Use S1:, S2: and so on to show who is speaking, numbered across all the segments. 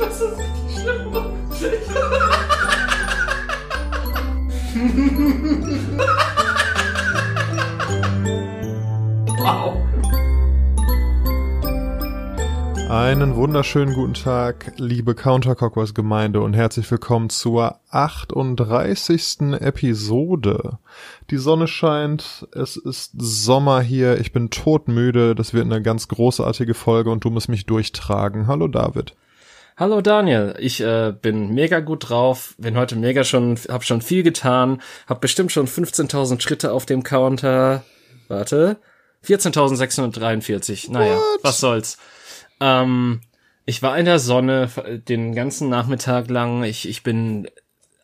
S1: Das ist richtig schlimm. wow.
S2: Einen wunderschönen guten Tag, liebe Counterclockwise Gemeinde und herzlich willkommen zur 38. Episode. Die Sonne scheint, es ist Sommer hier, ich bin todmüde, das wird eine ganz großartige Folge und du musst mich durchtragen. Hallo David.
S1: Hallo Daniel, ich äh, bin mega gut drauf, bin heute mega schon, hab schon viel getan, hab bestimmt schon 15.000 Schritte auf dem Counter. Warte, 14.643. Naja,
S2: What?
S1: was soll's. Ähm, ich war in der Sonne den ganzen Nachmittag lang. Ich, ich bin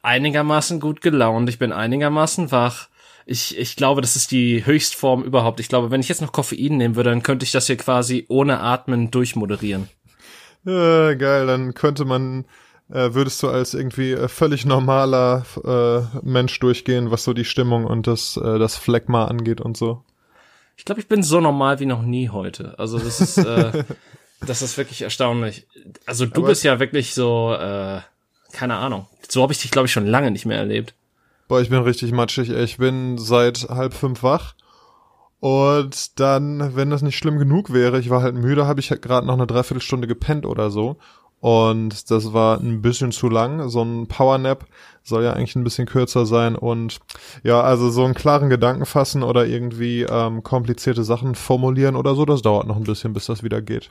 S1: einigermaßen gut gelaunt. Ich bin einigermaßen wach. Ich, ich glaube, das ist die Höchstform überhaupt. Ich glaube, wenn ich jetzt noch Koffein nehmen würde, dann könnte ich das hier quasi ohne Atmen durchmoderieren.
S2: Äh, geil, dann könnte man, äh, würdest du als irgendwie äh, völlig normaler äh, Mensch durchgehen, was so die Stimmung und das, äh, das Phlegma angeht und so.
S1: Ich glaube, ich bin so normal wie noch nie heute. Also das ist, äh, das ist wirklich erstaunlich. Also du
S2: Aber-
S1: bist ja wirklich so, äh, keine Ahnung. So habe ich dich, glaube ich, schon lange nicht mehr erlebt.
S2: Boah, ich bin richtig matschig. ey. Ich bin seit halb fünf wach. Und dann, wenn das nicht schlimm genug wäre, ich war halt müde, habe ich halt gerade noch eine Dreiviertelstunde gepennt oder so. Und das war ein bisschen zu lang. So ein Powernap soll ja eigentlich ein bisschen kürzer sein. Und ja, also so einen klaren Gedanken fassen oder irgendwie ähm, komplizierte Sachen formulieren oder so, das dauert noch ein bisschen, bis das wieder geht.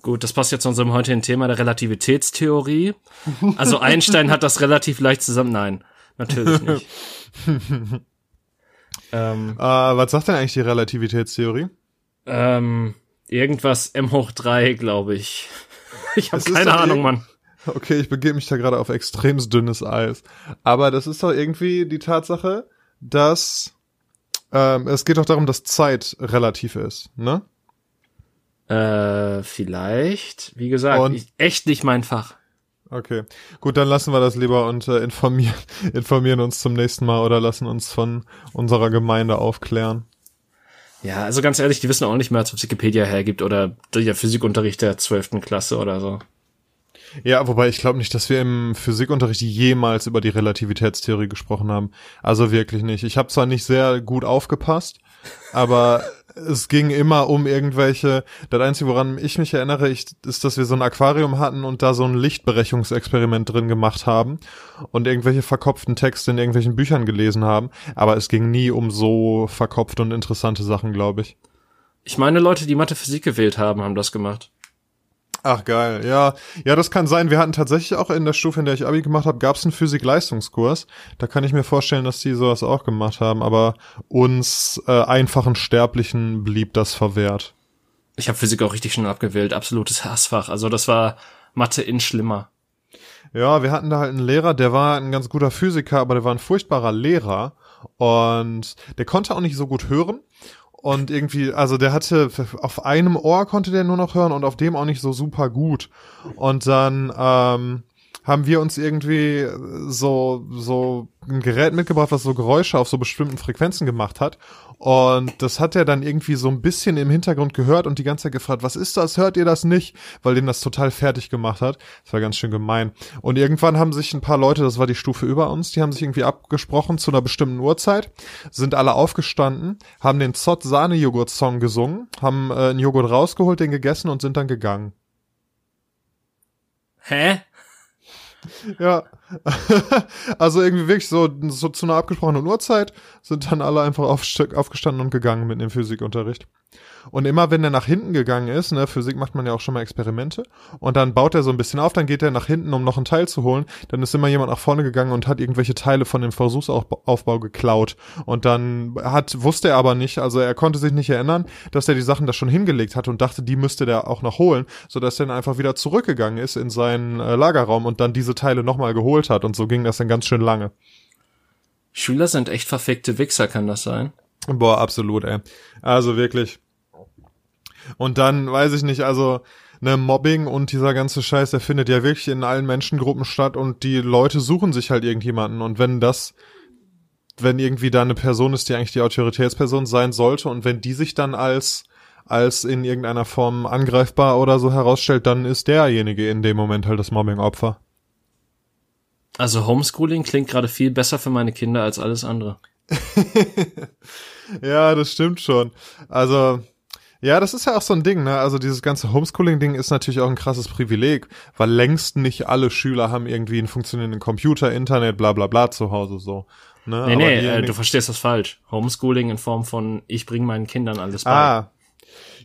S1: Gut, das passt jetzt zu unserem heutigen Thema der Relativitätstheorie. Also Einstein hat das relativ leicht zusammen. Nein, natürlich nicht. ähm,
S2: Äh, was sagt denn eigentlich die Relativitätstheorie?
S1: ähm, irgendwas M hoch drei, glaube ich. Ich habe keine Ahnung,
S2: irg-
S1: Mann.
S2: Okay, ich begebe mich da gerade auf extrem dünnes Eis. Aber das ist doch irgendwie die Tatsache, dass ähm, es geht doch darum, dass Zeit relativ ist, ne?
S1: Äh, vielleicht. Wie gesagt, ich, echt nicht mein Fach.
S2: Okay. Gut, dann lassen wir das lieber und äh, informieren, informieren uns zum nächsten Mal oder lassen uns von unserer Gemeinde aufklären.
S1: Ja, also ganz ehrlich, die wissen auch nicht mehr, was Wikipedia hergibt oder der Physikunterricht der 12. Klasse oder so.
S2: Ja, wobei ich glaube nicht, dass wir im Physikunterricht jemals über die Relativitätstheorie gesprochen haben. Also wirklich nicht. Ich habe zwar nicht sehr gut aufgepasst, aber es ging immer um irgendwelche. Das Einzige, woran ich mich erinnere, ich, ist, dass wir so ein Aquarium hatten und da so ein Lichtberechungsexperiment drin gemacht haben und irgendwelche verkopften Texte in irgendwelchen Büchern gelesen haben. Aber es ging nie um so verkopfte und interessante Sachen, glaube ich.
S1: Ich meine, Leute, die Mathe Physik gewählt haben, haben das gemacht.
S2: Ach geil, ja, ja, das kann sein. Wir hatten tatsächlich auch in der Stufe, in der ich Abi gemacht habe, gab es einen Physik-Leistungskurs. Da kann ich mir vorstellen, dass die sowas auch gemacht haben. Aber uns äh, einfachen Sterblichen blieb das verwehrt.
S1: Ich habe Physik auch richtig schnell abgewählt, absolutes Hassfach. Also das war Mathe in schlimmer.
S2: Ja, wir hatten da halt einen Lehrer, der war ein ganz guter Physiker, aber der war ein furchtbarer Lehrer und der konnte auch nicht so gut hören. Und irgendwie, also der hatte, auf einem Ohr konnte der nur noch hören und auf dem auch nicht so super gut. Und dann ähm, haben wir uns irgendwie so, so ein Gerät mitgebracht, was so Geräusche auf so bestimmten Frequenzen gemacht hat. Und das hat er dann irgendwie so ein bisschen im Hintergrund gehört und die ganze Zeit gefragt, was ist das? Hört ihr das nicht? Weil den das total fertig gemacht hat. Das war ganz schön gemein. Und irgendwann haben sich ein paar Leute, das war die Stufe über uns, die haben sich irgendwie abgesprochen zu einer bestimmten Uhrzeit, sind alle aufgestanden, haben den Zott Sahne Joghurt Song gesungen, haben äh, einen Joghurt rausgeholt, den gegessen und sind dann gegangen.
S1: Hä?
S2: Ja. also irgendwie wirklich so, so zu einer abgesprochenen Uhrzeit sind dann alle einfach aufst- aufgestanden und gegangen mit dem Physikunterricht. Und immer wenn er nach hinten gegangen ist, ne, Physik macht man ja auch schon mal Experimente, und dann baut er so ein bisschen auf, dann geht er nach hinten, um noch einen Teil zu holen, dann ist immer jemand nach vorne gegangen und hat irgendwelche Teile von dem Versuchsaufbau geklaut. Und dann hat, wusste er aber nicht, also er konnte sich nicht erinnern, dass er die Sachen da schon hingelegt hat und dachte, die müsste der auch noch holen, sodass er dann einfach wieder zurückgegangen ist in seinen äh, Lagerraum und dann diese Teile nochmal geholt hat. Und so ging das dann ganz schön lange.
S1: Schüler sind echt verfickte Wichser, kann das sein?
S2: Boah, absolut, ey. Also wirklich. Und dann weiß ich nicht, also ne Mobbing und dieser ganze Scheiß, der findet ja wirklich in allen Menschengruppen statt und die Leute suchen sich halt irgendjemanden und wenn das wenn irgendwie da eine Person ist, die eigentlich die Autoritätsperson sein sollte und wenn die sich dann als als in irgendeiner Form angreifbar oder so herausstellt, dann ist derjenige in dem Moment halt das Mobbing-Opfer.
S1: Also Homeschooling klingt gerade viel besser für meine Kinder als alles andere.
S2: ja, das stimmt schon. Also, ja, das ist ja auch so ein Ding, ne? Also dieses ganze Homeschooling-Ding ist natürlich auch ein krasses Privileg, weil längst nicht alle Schüler haben irgendwie einen funktionierenden Computer, Internet, bla bla bla zu Hause so. Ne?
S1: Nee, nee, äh, du verstehst das falsch. Homeschooling in Form von, ich bringe meinen Kindern alles bei.
S2: Ah,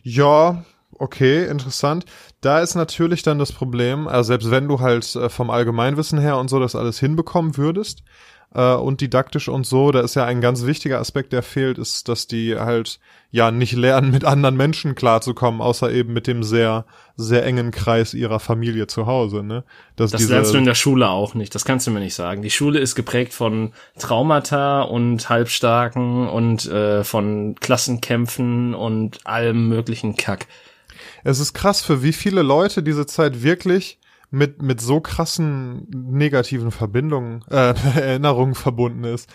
S2: ja, okay, interessant. Da ist natürlich dann das Problem, also selbst wenn du halt äh, vom Allgemeinwissen her und so das alles hinbekommen würdest, äh, und didaktisch und so, da ist ja ein ganz wichtiger Aspekt, der fehlt, ist, dass die halt ja nicht lernen, mit anderen Menschen klarzukommen, außer eben mit dem sehr, sehr engen Kreis ihrer Familie zu Hause. Ne?
S1: Dass das diese, lernst du in der Schule auch nicht, das kannst du mir nicht sagen. Die Schule ist geprägt von Traumata und Halbstarken und äh, von Klassenkämpfen und allem möglichen Kack.
S2: Es ist krass, für wie viele Leute diese Zeit wirklich mit, mit so krassen negativen Verbindungen, äh, Erinnerungen verbunden ist.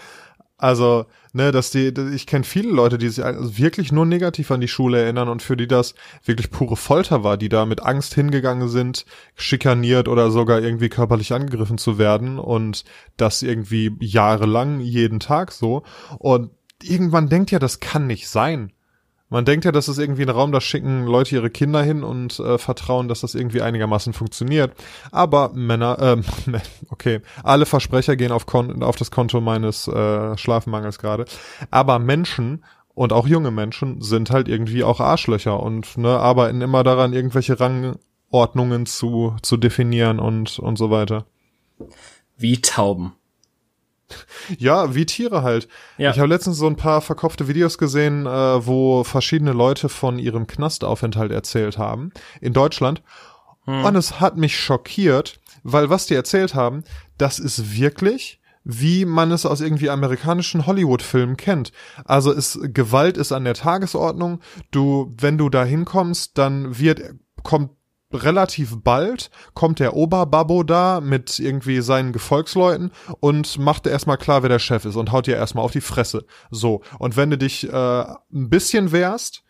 S2: Also, ne, dass die, ich kenne viele Leute, die sich also wirklich nur negativ an die Schule erinnern und für die das wirklich pure Folter war, die da mit Angst hingegangen sind, schikaniert oder sogar irgendwie körperlich angegriffen zu werden und das irgendwie jahrelang jeden Tag so. Und irgendwann denkt ja, das kann nicht sein. Man denkt ja, das ist irgendwie ein Raum, da schicken Leute ihre Kinder hin und äh, vertrauen, dass das irgendwie einigermaßen funktioniert. Aber Männer, ähm, okay, alle Versprecher gehen auf, Kon auf das Konto meines äh, Schlafmangels gerade. Aber Menschen und auch junge Menschen sind halt irgendwie auch Arschlöcher und ne, arbeiten immer daran, irgendwelche Rangordnungen zu, zu definieren und, und so weiter.
S1: Wie Tauben.
S2: Ja, wie Tiere halt. Ja. Ich habe letztens so ein paar verkopfte Videos gesehen, äh, wo verschiedene Leute von ihrem Knastaufenthalt erzählt haben in Deutschland. Hm. Und es hat mich schockiert, weil was die erzählt haben, das ist wirklich wie man es aus irgendwie amerikanischen Hollywood-Filmen kennt. Also ist Gewalt ist an der Tagesordnung. Du, wenn du da hinkommst, dann wird kommt relativ bald kommt der Oberbabbo da mit irgendwie seinen Gefolgsleuten und macht erstmal klar, wer der Chef ist und haut dir erstmal auf die Fresse. So. Und wenn du dich äh, ein bisschen wehrst,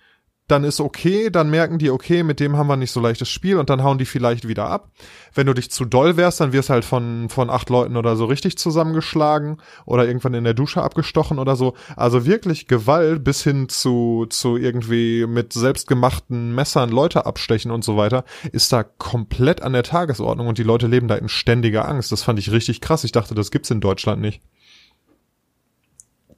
S2: dann ist okay, dann merken die, okay, mit dem haben wir nicht so leichtes Spiel und dann hauen die vielleicht wieder ab. Wenn du dich zu doll wärst, dann wirst halt von, von acht Leuten oder so richtig zusammengeschlagen oder irgendwann in der Dusche abgestochen oder so. Also wirklich Gewalt bis hin zu, zu irgendwie mit selbstgemachten Messern Leute abstechen und so weiter, ist da komplett an der Tagesordnung und die Leute leben da in ständiger Angst. Das fand ich richtig krass. Ich dachte, das gibt's in Deutschland nicht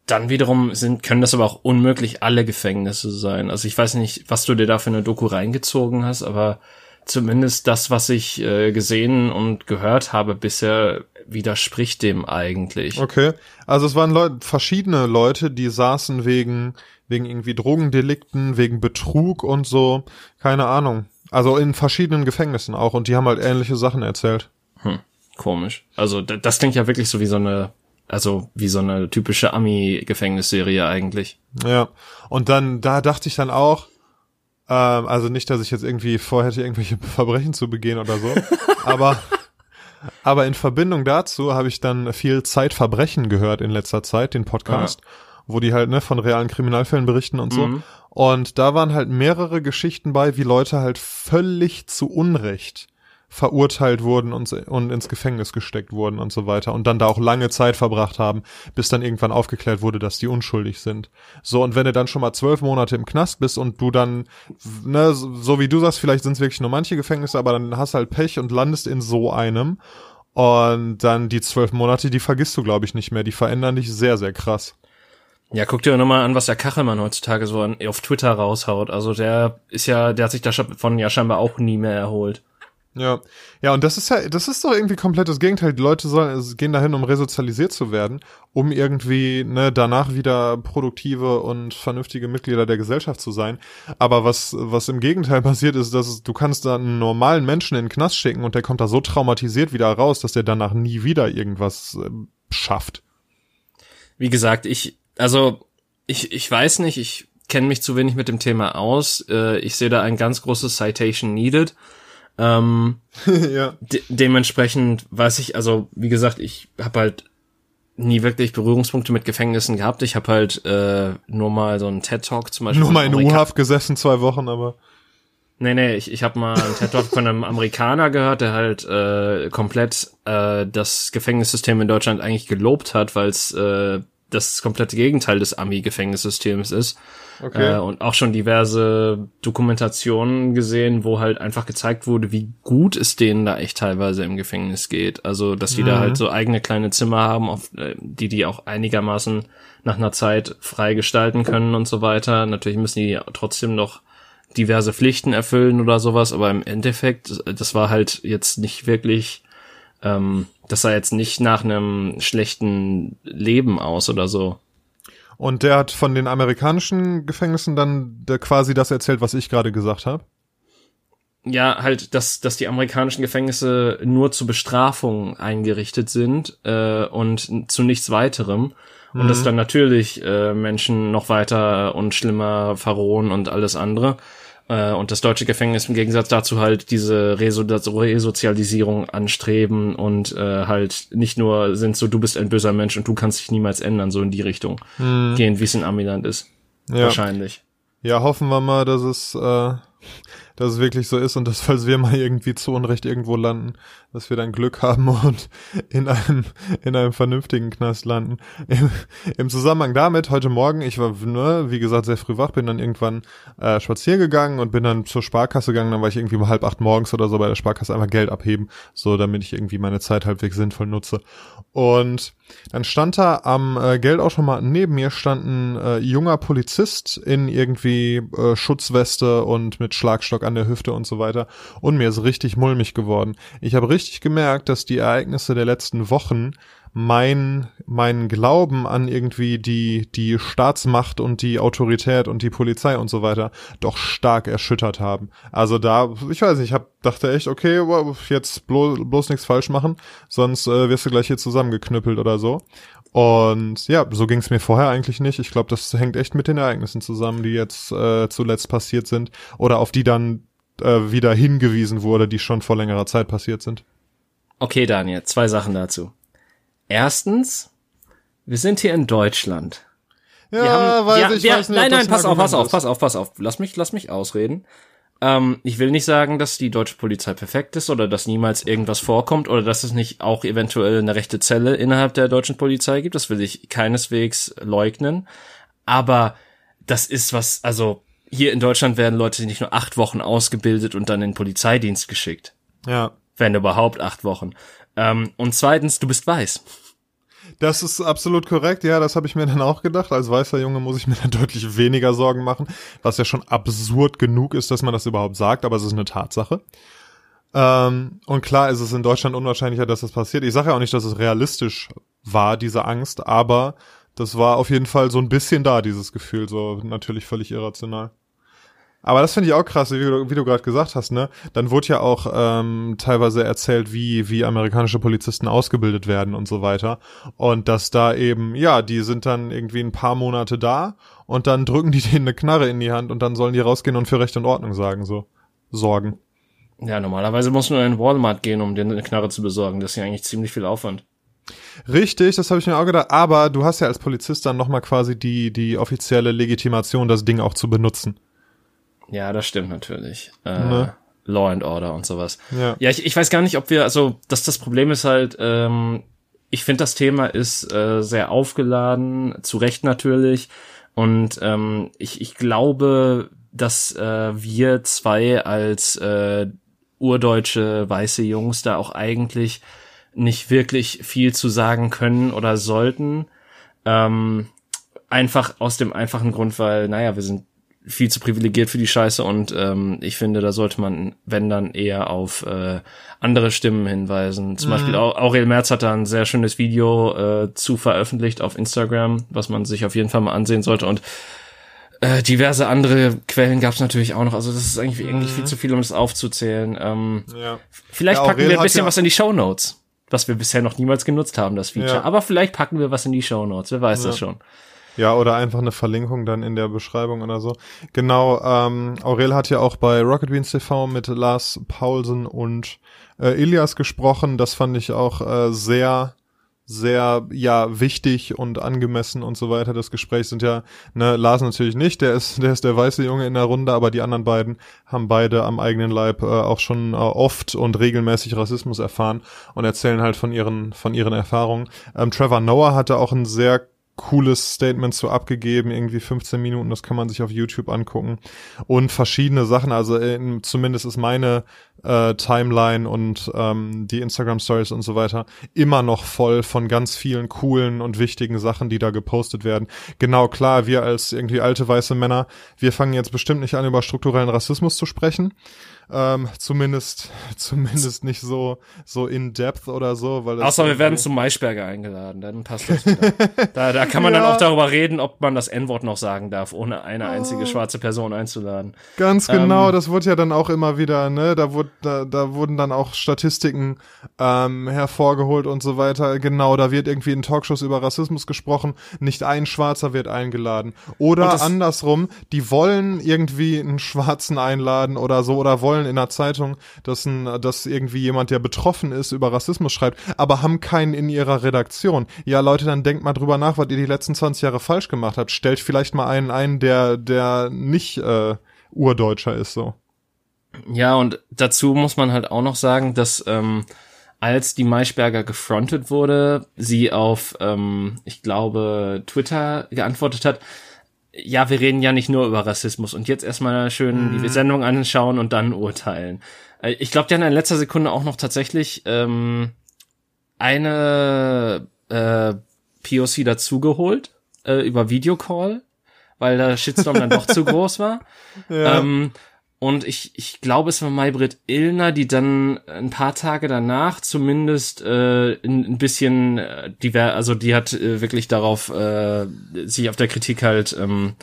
S1: dann wiederum sind, können das aber auch unmöglich alle Gefängnisse sein. Also ich weiß nicht, was du dir da für eine Doku reingezogen hast, aber zumindest das, was ich äh, gesehen und gehört habe bisher, widerspricht dem eigentlich.
S2: Okay. Also es waren Leute, verschiedene Leute, die saßen wegen, wegen irgendwie Drogendelikten, wegen Betrug und so. Keine Ahnung. Also in verschiedenen Gefängnissen auch und die haben halt ähnliche Sachen erzählt.
S1: Hm, komisch. Also das klingt ja wirklich so wie so eine also wie so eine typische Ami-Gefängnisserie eigentlich.
S2: Ja. Und dann, da dachte ich dann auch, ähm, also nicht, dass ich jetzt irgendwie vorhätte, irgendwelche Verbrechen zu begehen oder so, aber aber in Verbindung dazu habe ich dann viel Zeitverbrechen gehört in letzter Zeit, den Podcast, ja. wo die halt ne, von realen Kriminalfällen berichten und so. Mhm. Und da waren halt mehrere Geschichten bei, wie Leute halt völlig zu Unrecht verurteilt wurden und, und ins Gefängnis gesteckt wurden und so weiter und dann da auch lange Zeit verbracht haben, bis dann irgendwann aufgeklärt wurde, dass die unschuldig sind. So, und wenn du dann schon mal zwölf Monate im Knast bist und du dann, ne, so wie du sagst, vielleicht sind es wirklich nur manche Gefängnisse, aber dann hast halt Pech und landest in so einem und dann die zwölf Monate, die vergisst du, glaube ich, nicht mehr. Die verändern dich sehr, sehr krass.
S1: Ja, guck dir nochmal an, was der Kachelmann heutzutage so auf Twitter raushaut. Also der ist ja, der hat sich davon ja scheinbar auch nie mehr erholt.
S2: Ja, ja, und das ist ja, das ist doch irgendwie komplett das Gegenteil. Die Leute sollen, gehen dahin, um resozialisiert zu werden, um irgendwie ne, danach wieder produktive und vernünftige Mitglieder der Gesellschaft zu sein. Aber was, was im Gegenteil passiert ist, dass du kannst da einen normalen Menschen in den Knast schicken und der kommt da so traumatisiert wieder raus, dass der danach nie wieder irgendwas äh, schafft.
S1: Wie gesagt, ich, also ich, ich weiß nicht, ich kenne mich zu wenig mit dem Thema aus. Äh, ich sehe da ein ganz großes Citation needed ähm, ja. De dementsprechend weiß ich, also wie gesagt, ich habe halt nie wirklich Berührungspunkte mit Gefängnissen gehabt. Ich habe halt äh, nur mal so einen TED-Talk zum Beispiel.
S2: Nur mal in U-Haft gesessen, zwei Wochen, aber.
S1: Nee, nee, ich, ich habe mal einen TED-Talk von einem Amerikaner gehört, der halt äh, komplett äh, das Gefängnissystem in Deutschland eigentlich gelobt hat, weil es äh, das komplette Gegenteil des Ami-Gefängnissystems ist.
S2: Okay.
S1: Äh, und auch schon diverse Dokumentationen gesehen, wo halt einfach gezeigt wurde, wie gut es denen da echt teilweise im Gefängnis geht. Also, dass die da halt so eigene kleine Zimmer haben, auf, äh, die die auch einigermaßen nach einer Zeit frei gestalten können und so weiter. Natürlich müssen die trotzdem noch diverse Pflichten erfüllen oder sowas, aber im Endeffekt, das war halt jetzt nicht wirklich, ähm, das sah jetzt nicht nach einem schlechten Leben aus oder so.
S2: Und der hat von den amerikanischen Gefängnissen dann quasi das erzählt, was ich gerade gesagt habe.
S1: Ja, halt, dass, dass die amerikanischen Gefängnisse nur zur Bestrafung eingerichtet sind äh, und zu nichts weiterem. Und dass dann natürlich äh, Menschen noch weiter und schlimmer verrohen und alles andere. Äh, und das deutsche Gefängnis im Gegensatz dazu halt diese Reso Resozialisierung anstreben und äh, halt nicht nur sind so, du bist ein böser Mensch und du kannst dich niemals ändern, so in die Richtung gehen, wie es in Amiland ist.
S2: Ja.
S1: Wahrscheinlich.
S2: Ja, hoffen wir mal, dass es, äh, dass es wirklich so ist und dass, falls wir mal irgendwie zu Unrecht irgendwo landen, dass wir dann Glück haben und in einem, in einem vernünftigen Knast landen. Im, im Zusammenhang damit, heute Morgen, ich war, ne, wie gesagt, sehr früh wach, bin dann irgendwann äh, spazieren gegangen und bin dann zur Sparkasse gegangen, dann war ich irgendwie um halb acht morgens oder so bei der Sparkasse einfach Geld abheben, so damit ich irgendwie meine Zeit halbwegs sinnvoll nutze. Und dann stand da am äh, Geldautomaten neben mir stand ein äh, junger Polizist in irgendwie äh, Schutzweste und mit Schlagstock an der Hüfte und so weiter. Und mir ist richtig mulmig geworden. Ich habe richtig gemerkt, dass die Ereignisse der letzten Wochen mein, mein Glauben an irgendwie die, die Staatsmacht und die Autorität und die Polizei und so weiter doch stark erschüttert haben. Also da, ich weiß nicht, ich hab, dachte echt, okay, jetzt bloß, bloß nichts falsch machen, sonst äh, wirst du gleich hier zusammengeknüppelt oder so. Und ja, so ging es mir vorher eigentlich nicht. Ich glaube, das hängt echt mit den Ereignissen zusammen, die jetzt äh, zuletzt passiert sind oder auf die dann äh, wieder hingewiesen wurde, die schon vor längerer Zeit passiert sind.
S1: Okay, Daniel, zwei Sachen dazu. Erstens, wir sind hier in Deutschland.
S2: Ja,
S1: Wir haben,
S2: weiß
S1: wir,
S2: ich,
S1: wir,
S2: weiß nicht,
S1: nein, nein, pass auf, pass auf, pass auf, pass auf. Lass mich, lass mich ausreden. Ähm, ich will nicht sagen, dass die deutsche Polizei perfekt ist oder dass niemals irgendwas vorkommt oder dass es nicht auch eventuell eine rechte Zelle innerhalb der deutschen Polizei gibt. Das will ich keineswegs leugnen. Aber das ist was, also hier in Deutschland werden Leute nicht nur acht Wochen ausgebildet und dann in den Polizeidienst geschickt.
S2: Ja.
S1: Wenn überhaupt acht Wochen. Ähm, und zweitens, du bist weiß.
S2: Das ist absolut korrekt, ja, das habe ich mir dann auch gedacht. Als weißer Junge muss ich mir dann deutlich weniger Sorgen machen, was ja schon absurd genug ist, dass man das überhaupt sagt, aber es ist eine Tatsache. Ähm, und klar ist es in Deutschland unwahrscheinlicher, dass das passiert. Ich sage ja auch nicht, dass es realistisch war, diese Angst, aber das war auf jeden Fall so ein bisschen da, dieses Gefühl, so natürlich völlig irrational. Aber das finde ich auch krass, wie du, wie du gerade gesagt hast, ne? Dann wurde ja auch ähm, teilweise erzählt, wie, wie amerikanische Polizisten ausgebildet werden und so weiter. Und dass da eben, ja, die sind dann irgendwie ein paar Monate da und dann drücken die denen eine Knarre in die Hand und dann sollen die rausgehen und für Recht und Ordnung sagen, so. Sorgen.
S1: Ja, normalerweise muss nur in Walmart gehen, um dir eine Knarre zu besorgen. Das ist ja eigentlich ziemlich viel Aufwand.
S2: Richtig, das habe ich mir auch gedacht. Aber du hast ja als Polizist dann nochmal quasi die, die offizielle Legitimation, das Ding auch zu benutzen.
S1: Ja, das stimmt natürlich. Äh,
S2: Ne?
S1: Law and Order und sowas.
S2: Ja.
S1: Ja, ich, ich weiß gar nicht, ob wir, also das, das Problem ist halt, ähm, ich finde, das Thema ist äh, sehr aufgeladen, zu Recht natürlich. Und ähm, ich, ich glaube, dass äh, wir zwei als äh, urdeutsche weiße Jungs da auch eigentlich nicht wirklich viel zu sagen können oder sollten. Ähm, einfach aus dem einfachen Grund, weil, naja, wir sind viel zu privilegiert für die Scheiße und ähm, ich finde, da sollte man, wenn dann, eher auf äh, andere Stimmen hinweisen. Zum Beispiel Au- Aurel Merz hat da ein sehr schönes Video äh, zu veröffentlicht auf Instagram, was man sich auf jeden Fall mal ansehen sollte und äh, diverse andere Quellen gab es natürlich auch noch. Also das ist eigentlich, eigentlich viel zu viel, um das aufzuzählen. Ähm,
S2: Ja.
S1: Vielleicht
S2: Ja,
S1: packen
S2: Aurel
S1: wir ein bisschen
S2: ja-
S1: was in die Show Notes, was wir bisher noch niemals genutzt haben, das Feature. Aber vielleicht packen wir was in die Show Notes. Wer weiß das schon.
S2: Ja, oder einfach eine Verlinkung dann in der Beschreibung oder so. Genau, ähm, Aurel hat ja auch bei Rocket Beans TV mit Lars Paulsen und äh, Ilias gesprochen. Das fand ich auch äh, sehr sehr ja wichtig und angemessen und so weiter. Das Gespräch sind ja ne Lars natürlich nicht, der ist der ist der weiße Junge in der Runde, aber die anderen beiden haben beide am eigenen Leib äh, auch schon äh, oft und regelmäßig Rassismus erfahren und erzählen halt von ihren von ihren Erfahrungen. Ähm, Trevor Noah hatte auch ein sehr cooles Statement zu abgegeben, irgendwie 15 Minuten, das kann man sich auf YouTube angucken und verschiedene Sachen, also in, zumindest ist meine äh, Timeline und ähm, die Instagram Stories und so weiter immer noch voll von ganz vielen coolen und wichtigen Sachen, die da gepostet werden. Genau, klar, wir als irgendwie alte weiße Männer, wir fangen jetzt bestimmt nicht an, über strukturellen Rassismus zu sprechen, ähm, zumindest, zumindest nicht so, so in depth oder so, weil
S1: Außer wir werden zum Maischberger eingeladen, dann passt das wieder. da, da kann man ja. dann auch darüber reden, ob man das N-Wort noch sagen darf, ohne eine einzige oh. schwarze Person einzuladen.
S2: Ganz genau, ähm, das wurde ja dann auch immer wieder, ne, da wurde, da, da wurden dann auch Statistiken, ähm, hervorgeholt und so weiter. Genau, da wird irgendwie in Talkshows über Rassismus gesprochen, nicht ein Schwarzer wird eingeladen. Oder andersrum, die wollen irgendwie einen Schwarzen einladen oder so, oder wollen wollen in der Zeitung, dass, ein, dass irgendwie jemand, der betroffen ist, über Rassismus schreibt, aber haben keinen in ihrer Redaktion. Ja, Leute, dann denkt mal drüber nach, was ihr die letzten 20 Jahre falsch gemacht habt. Stellt vielleicht mal einen ein, der, der nicht äh, Urdeutscher ist so.
S1: Ja, und dazu muss man halt auch noch sagen, dass ähm, als die Maischberger gefrontet wurde, sie auf, ähm, ich glaube, Twitter geantwortet hat, ja, wir reden ja nicht nur über Rassismus und jetzt erstmal schön mhm. die Sendung anschauen und dann urteilen. Äh, ich glaube, die haben in letzter Sekunde auch noch tatsächlich ähm, eine äh, POC dazugeholt äh, über Videocall, weil der Shitstorm dann doch zu groß war. Ja. Ähm, und ich, ich glaube, es war Maybrit Illner, die dann ein paar Tage danach zumindest äh, ein, ein bisschen äh, divers, also die hat äh, wirklich darauf äh, sich auf der Kritik halt ähm,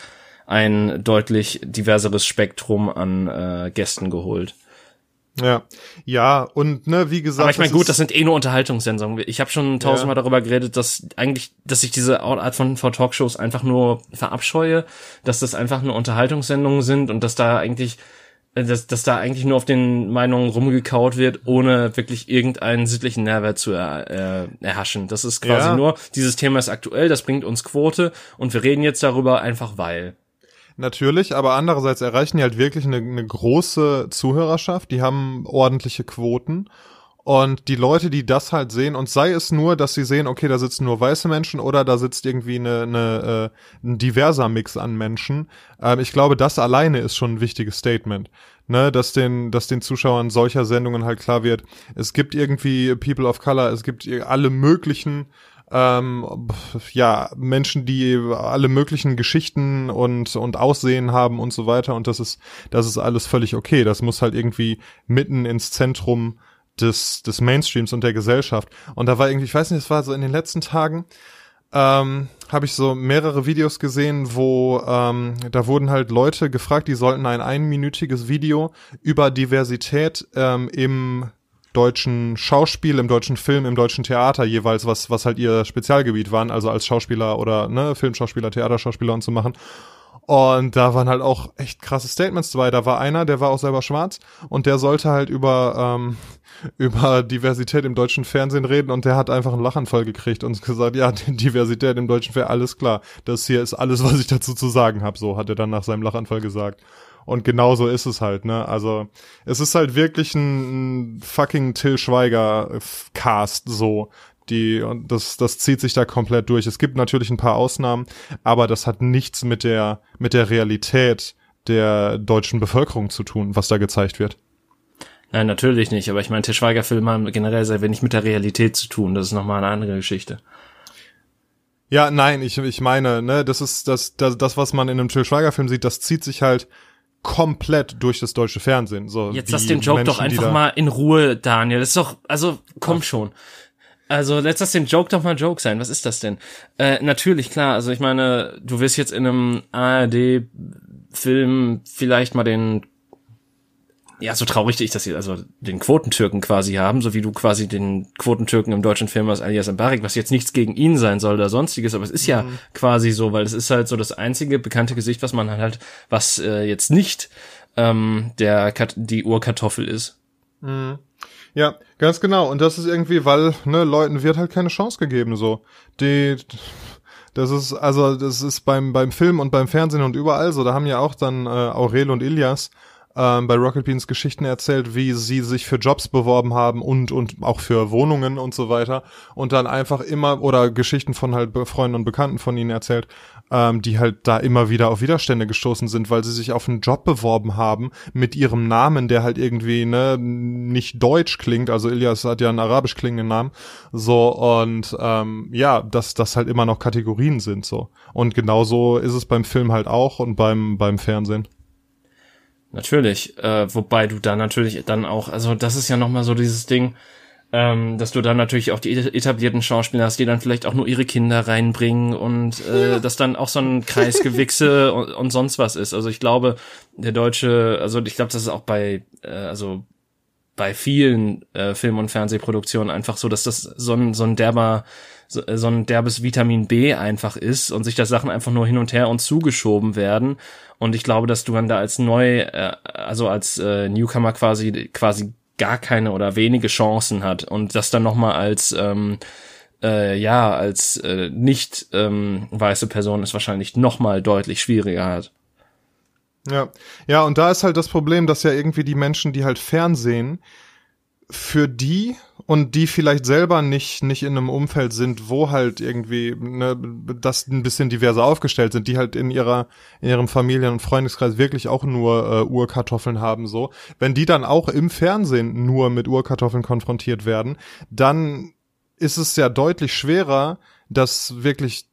S1: ein deutlich diverseres Spektrum an äh, Gästen geholt.
S2: Ja, ja, und ne, wie gesagt.
S1: Aber ich meine, gut, das sind eh nur Unterhaltungssendungen. Ich habe schon tausendmal ja. darüber geredet, dass eigentlich, dass ich diese Art von, von Talkshows einfach nur verabscheue, dass das einfach nur Unterhaltungssendungen sind und dass da eigentlich dass, dass da eigentlich nur auf den Meinungen rumgekaut wird, ohne wirklich irgendeinen sittlichen Nährwert zu er, äh, erhaschen. Das ist quasi ja. nur, dieses Thema ist aktuell, das bringt uns Quote und wir reden jetzt darüber einfach weil.
S2: Natürlich, aber andererseits erreichen die halt wirklich eine, eine große Zuhörerschaft, die haben ordentliche Quoten und die Leute, die das halt sehen, und sei es nur, dass sie sehen, okay, da sitzen nur weiße Menschen oder da sitzt irgendwie eine, eine, äh, ein diverser Mix an Menschen, ähm, ich glaube, das alleine ist schon ein wichtiges Statement. Ne, dass den, dass den Zuschauern solcher Sendungen halt klar wird, es gibt irgendwie People of Color, es gibt alle möglichen ähm, ja, Menschen, die alle möglichen Geschichten und, und Aussehen haben und so weiter. Und das ist, das ist alles völlig okay. Das muss halt irgendwie mitten ins Zentrum des, des Mainstreams und der Gesellschaft. Und da war irgendwie, ich weiß nicht, es war so in den letzten Tagen, ähm, habe ich so mehrere Videos gesehen, wo ähm, da wurden halt Leute gefragt, die sollten ein einminütiges Video über Diversität ähm, im deutschen Schauspiel, im deutschen Film, im deutschen Theater jeweils, was, was halt ihr Spezialgebiet waren, also als Schauspieler oder ne, Filmschauspieler, Theaterschauspieler und zu machen. Und da waren halt auch echt krasse Statements dabei. Da war einer, der war auch selber schwarz und der sollte halt über, ähm, über Diversität im deutschen Fernsehen reden und der hat einfach einen Lachanfall gekriegt und gesagt, ja, Diversität im deutschen Fernsehen, alles klar. Das hier ist alles, was ich dazu zu sagen habe. So hat er dann nach seinem Lachanfall gesagt. Und genau so ist es halt, ne? Also, es ist halt wirklich ein, fucking Till Schweiger Cast so die, und das, das zieht sich da komplett durch. Es gibt natürlich ein paar Ausnahmen, aber das hat nichts mit der, mit der Realität der deutschen Bevölkerung zu tun, was da gezeigt wird.
S1: Nein, natürlich nicht, aber ich meine, Tischweiger-Filme haben generell sehr wenig mit der Realität zu tun. Das ist nochmal eine andere Geschichte.
S2: Ja, nein, ich, ich meine, ne, das ist das, das, das, was man in einem Til Schweiger-Film sieht, das zieht sich halt komplett durch das deutsche Fernsehen. So
S1: Jetzt lass den Joke Menschen, doch einfach mal in Ruhe, Daniel. Das ist doch, also komm schon. Also lässt das den Joke doch mal Joke sein. Was ist das denn? Äh, natürlich, klar. Also ich meine, du wirst jetzt in einem ARD-Film vielleicht mal den ja, so traurig ich das hier, also den Quotentürken quasi haben, so wie du quasi den Quotentürken im deutschen Film aus Alias Mbarik, was jetzt nichts gegen ihn sein soll oder sonstiges, aber es ist ja mhm. quasi so, weil es ist halt so das einzige bekannte Gesicht, was man halt, was äh, jetzt nicht ähm, der die Urkartoffel ist.
S2: Mhm. Ja, ganz genau. Und das ist irgendwie, weil ne, Leuten wird halt keine Chance gegeben. So, die, das ist also, das ist beim beim Film und beim Fernsehen und überall so. Da haben ja auch dann äh, Aurel und Ilias ähm, bei Rocket Beans Geschichten erzählt, wie sie sich für Jobs beworben haben und und auch für Wohnungen und so weiter und dann einfach immer oder Geschichten von halt Freunden und Bekannten von ihnen erzählt, ähm, die halt da immer wieder auf Widerstände gestoßen sind, weil sie sich auf einen Job beworben haben mit ihrem Namen, der halt irgendwie ne nicht deutsch klingt, also Ilias hat ja einen arabisch klingenden Namen, so und ähm, ja, dass das halt immer noch Kategorien sind so und genauso ist es beim Film halt auch und beim beim Fernsehen.
S1: Natürlich, äh, wobei du da natürlich dann auch, also das ist ja nochmal so dieses Ding, ähm, dass du dann natürlich auch die etablierten Schauspieler hast, die dann vielleicht auch nur ihre Kinder reinbringen und äh, dass dann auch so ein Kreisgewichse und, und sonst was ist. Also ich glaube, der deutsche, also ich glaube, das ist auch bei, äh, also bei vielen äh, Film- und Fernsehproduktionen einfach so, dass das so ein, so ein derber so, so ein derbes Vitamin B einfach ist und sich da Sachen einfach nur hin und her und zugeschoben werden. Und ich glaube, dass du dann da als neu, äh, also als äh, Newcomer quasi quasi gar keine oder wenige Chancen hat und das dann nochmal als ähm, äh, ja als äh, nicht ähm, weiße Person ist wahrscheinlich nochmal deutlich schwieriger hat.
S2: Ja, ja, und da ist halt das Problem, dass ja irgendwie die Menschen, die halt Fernsehen, für die und die vielleicht selber nicht nicht in einem Umfeld sind, wo halt irgendwie ne, das ein bisschen diverser aufgestellt sind, die halt in ihrer in ihrem Familien- und Freundeskreis wirklich auch nur äh, Urkartoffeln haben so, wenn die dann auch im Fernsehen nur mit Urkartoffeln konfrontiert werden, dann ist es ja deutlich schwerer, das wirklich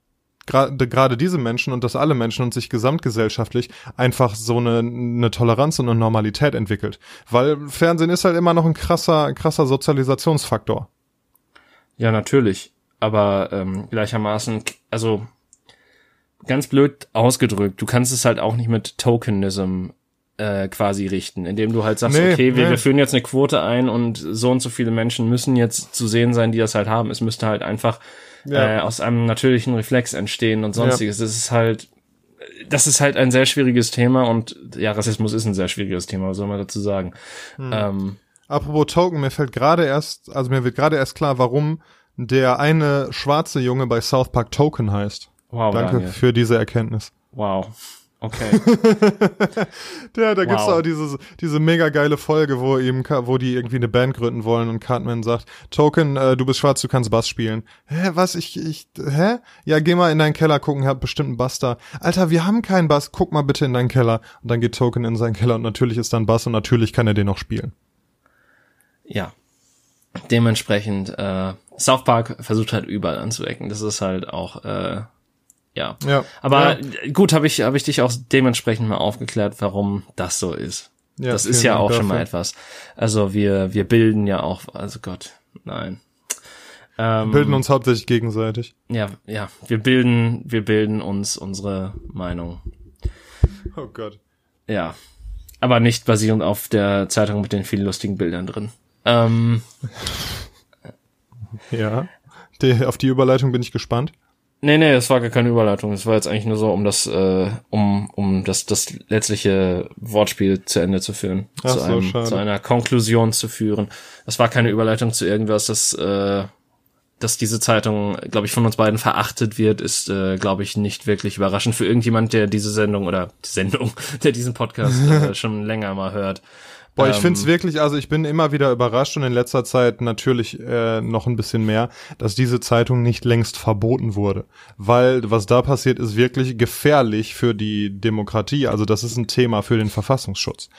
S2: gerade diese Menschen und dass alle Menschen und sich gesamtgesellschaftlich einfach so eine, eine Toleranz und eine Normalität entwickelt. Weil Fernsehen ist halt immer noch ein krasser, krasser Sozialisationsfaktor.
S1: Ja, natürlich. Aber ähm, gleichermaßen, also ganz blöd ausgedrückt, du kannst es halt auch nicht mit Tokenism äh, quasi richten, indem du halt sagst, nee, okay, wir, nee. wir führen jetzt eine Quote ein und so und so viele Menschen müssen jetzt zu sehen sein, die das halt haben. Es müsste halt einfach ja. äh, aus einem natürlichen Reflex entstehen und sonstiges. Ja. Das ist halt, das ist halt ein sehr schwieriges Thema und ja, Rassismus ist ein sehr schwieriges Thema, was soll man dazu sagen. Hm. Ähm,
S2: Apropos Token, mir fällt gerade erst, also mir wird gerade erst klar, warum der eine schwarze Junge bei South Park Token heißt. Wow, Danke Daniel. für diese Erkenntnis.
S1: Wow. Okay.
S2: ja, da wow. gibt's auch diese, diese mega geile Folge, wo eben, wo die irgendwie eine Band gründen wollen und Cartman sagt, Token, äh, du bist schwarz, du kannst Bass spielen. Hä, was, ich, ich, hä? Ja, geh mal in deinen Keller gucken, hab bestimmt einen Bass da. Alter, wir haben keinen Bass, guck mal bitte in deinen Keller. Und dann geht Token in seinen Keller und natürlich ist dann Bass und natürlich kann er den auch spielen.
S1: Ja. Dementsprechend, äh, South Park versucht halt überall anzuecken. Das ist halt auch, äh, ja. ja. Aber ja. gut, habe ich, hab ich dich auch dementsprechend mal aufgeklärt, warum das so ist. Ja, das ist ja auch schon mal etwas. Also wir, wir bilden ja auch, also Gott, nein.
S2: Ähm, wir bilden uns hauptsächlich gegenseitig.
S1: Ja, ja, wir bilden, wir bilden uns unsere Meinung.
S2: Oh Gott.
S1: Ja. Aber nicht basierend auf der Zeitung mit den vielen lustigen Bildern drin. Ähm,
S2: ja. Die, auf die Überleitung bin ich gespannt.
S1: Nee, nee, das war gar keine Überleitung. Es war jetzt eigentlich nur so, um das, äh, um, um das, das letztliche Wortspiel zu Ende zu führen. Ach zu, so, einem, schade. zu einer Konklusion zu führen. Das war keine Überleitung zu irgendwas, das, äh, dass diese Zeitung, glaube ich, von uns beiden verachtet wird, ist, äh, glaube ich, nicht wirklich überraschend für irgendjemand, der diese Sendung oder die Sendung, der diesen Podcast äh, schon länger mal hört.
S2: Boah, ich ähm, finde es wirklich, also ich bin immer wieder überrascht und in letzter Zeit natürlich äh, noch ein bisschen mehr, dass diese Zeitung nicht längst verboten wurde. Weil was da passiert, ist wirklich gefährlich für die Demokratie. Also das ist ein Thema für den Verfassungsschutz.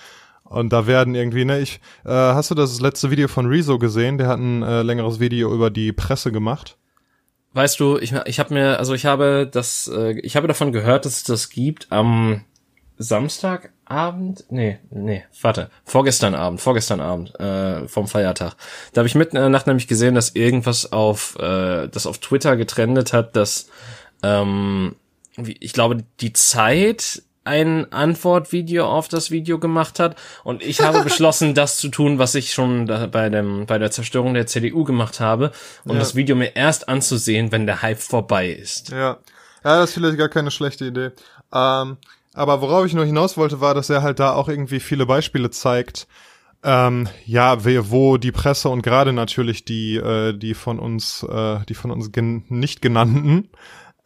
S2: Und da werden irgendwie, ne, ich, äh, hast du das letzte Video von Rezo gesehen? Der hat ein äh, längeres Video über die Presse gemacht.
S1: Weißt du, ich, ich habe mir, also ich habe das, äh, ich habe davon gehört, dass es das gibt am Samstag Abend, nee, nee, warte, vorgestern Abend, vorgestern Abend, äh, vom Feiertag. Da habe ich mitten in der Nacht nämlich gesehen, dass irgendwas auf, äh, das auf Twitter getrendet hat, dass, ähm, ich glaube, die Zeit ein Antwortvideo auf das Video gemacht hat und ich habe beschlossen, das zu tun, was ich schon bei dem bei der Zerstörung der CDU gemacht habe und ja. das Video mir erst anzusehen, wenn der Hype vorbei ist.
S2: Ja, ja, das ist vielleicht gar keine schlechte Idee. Ähm, aber worauf ich nur hinaus wollte, war, dass er halt da auch irgendwie viele Beispiele zeigt, Ähm, ja, wo die Presse und gerade natürlich die, äh, die von uns, äh, die von uns gen nicht genannten,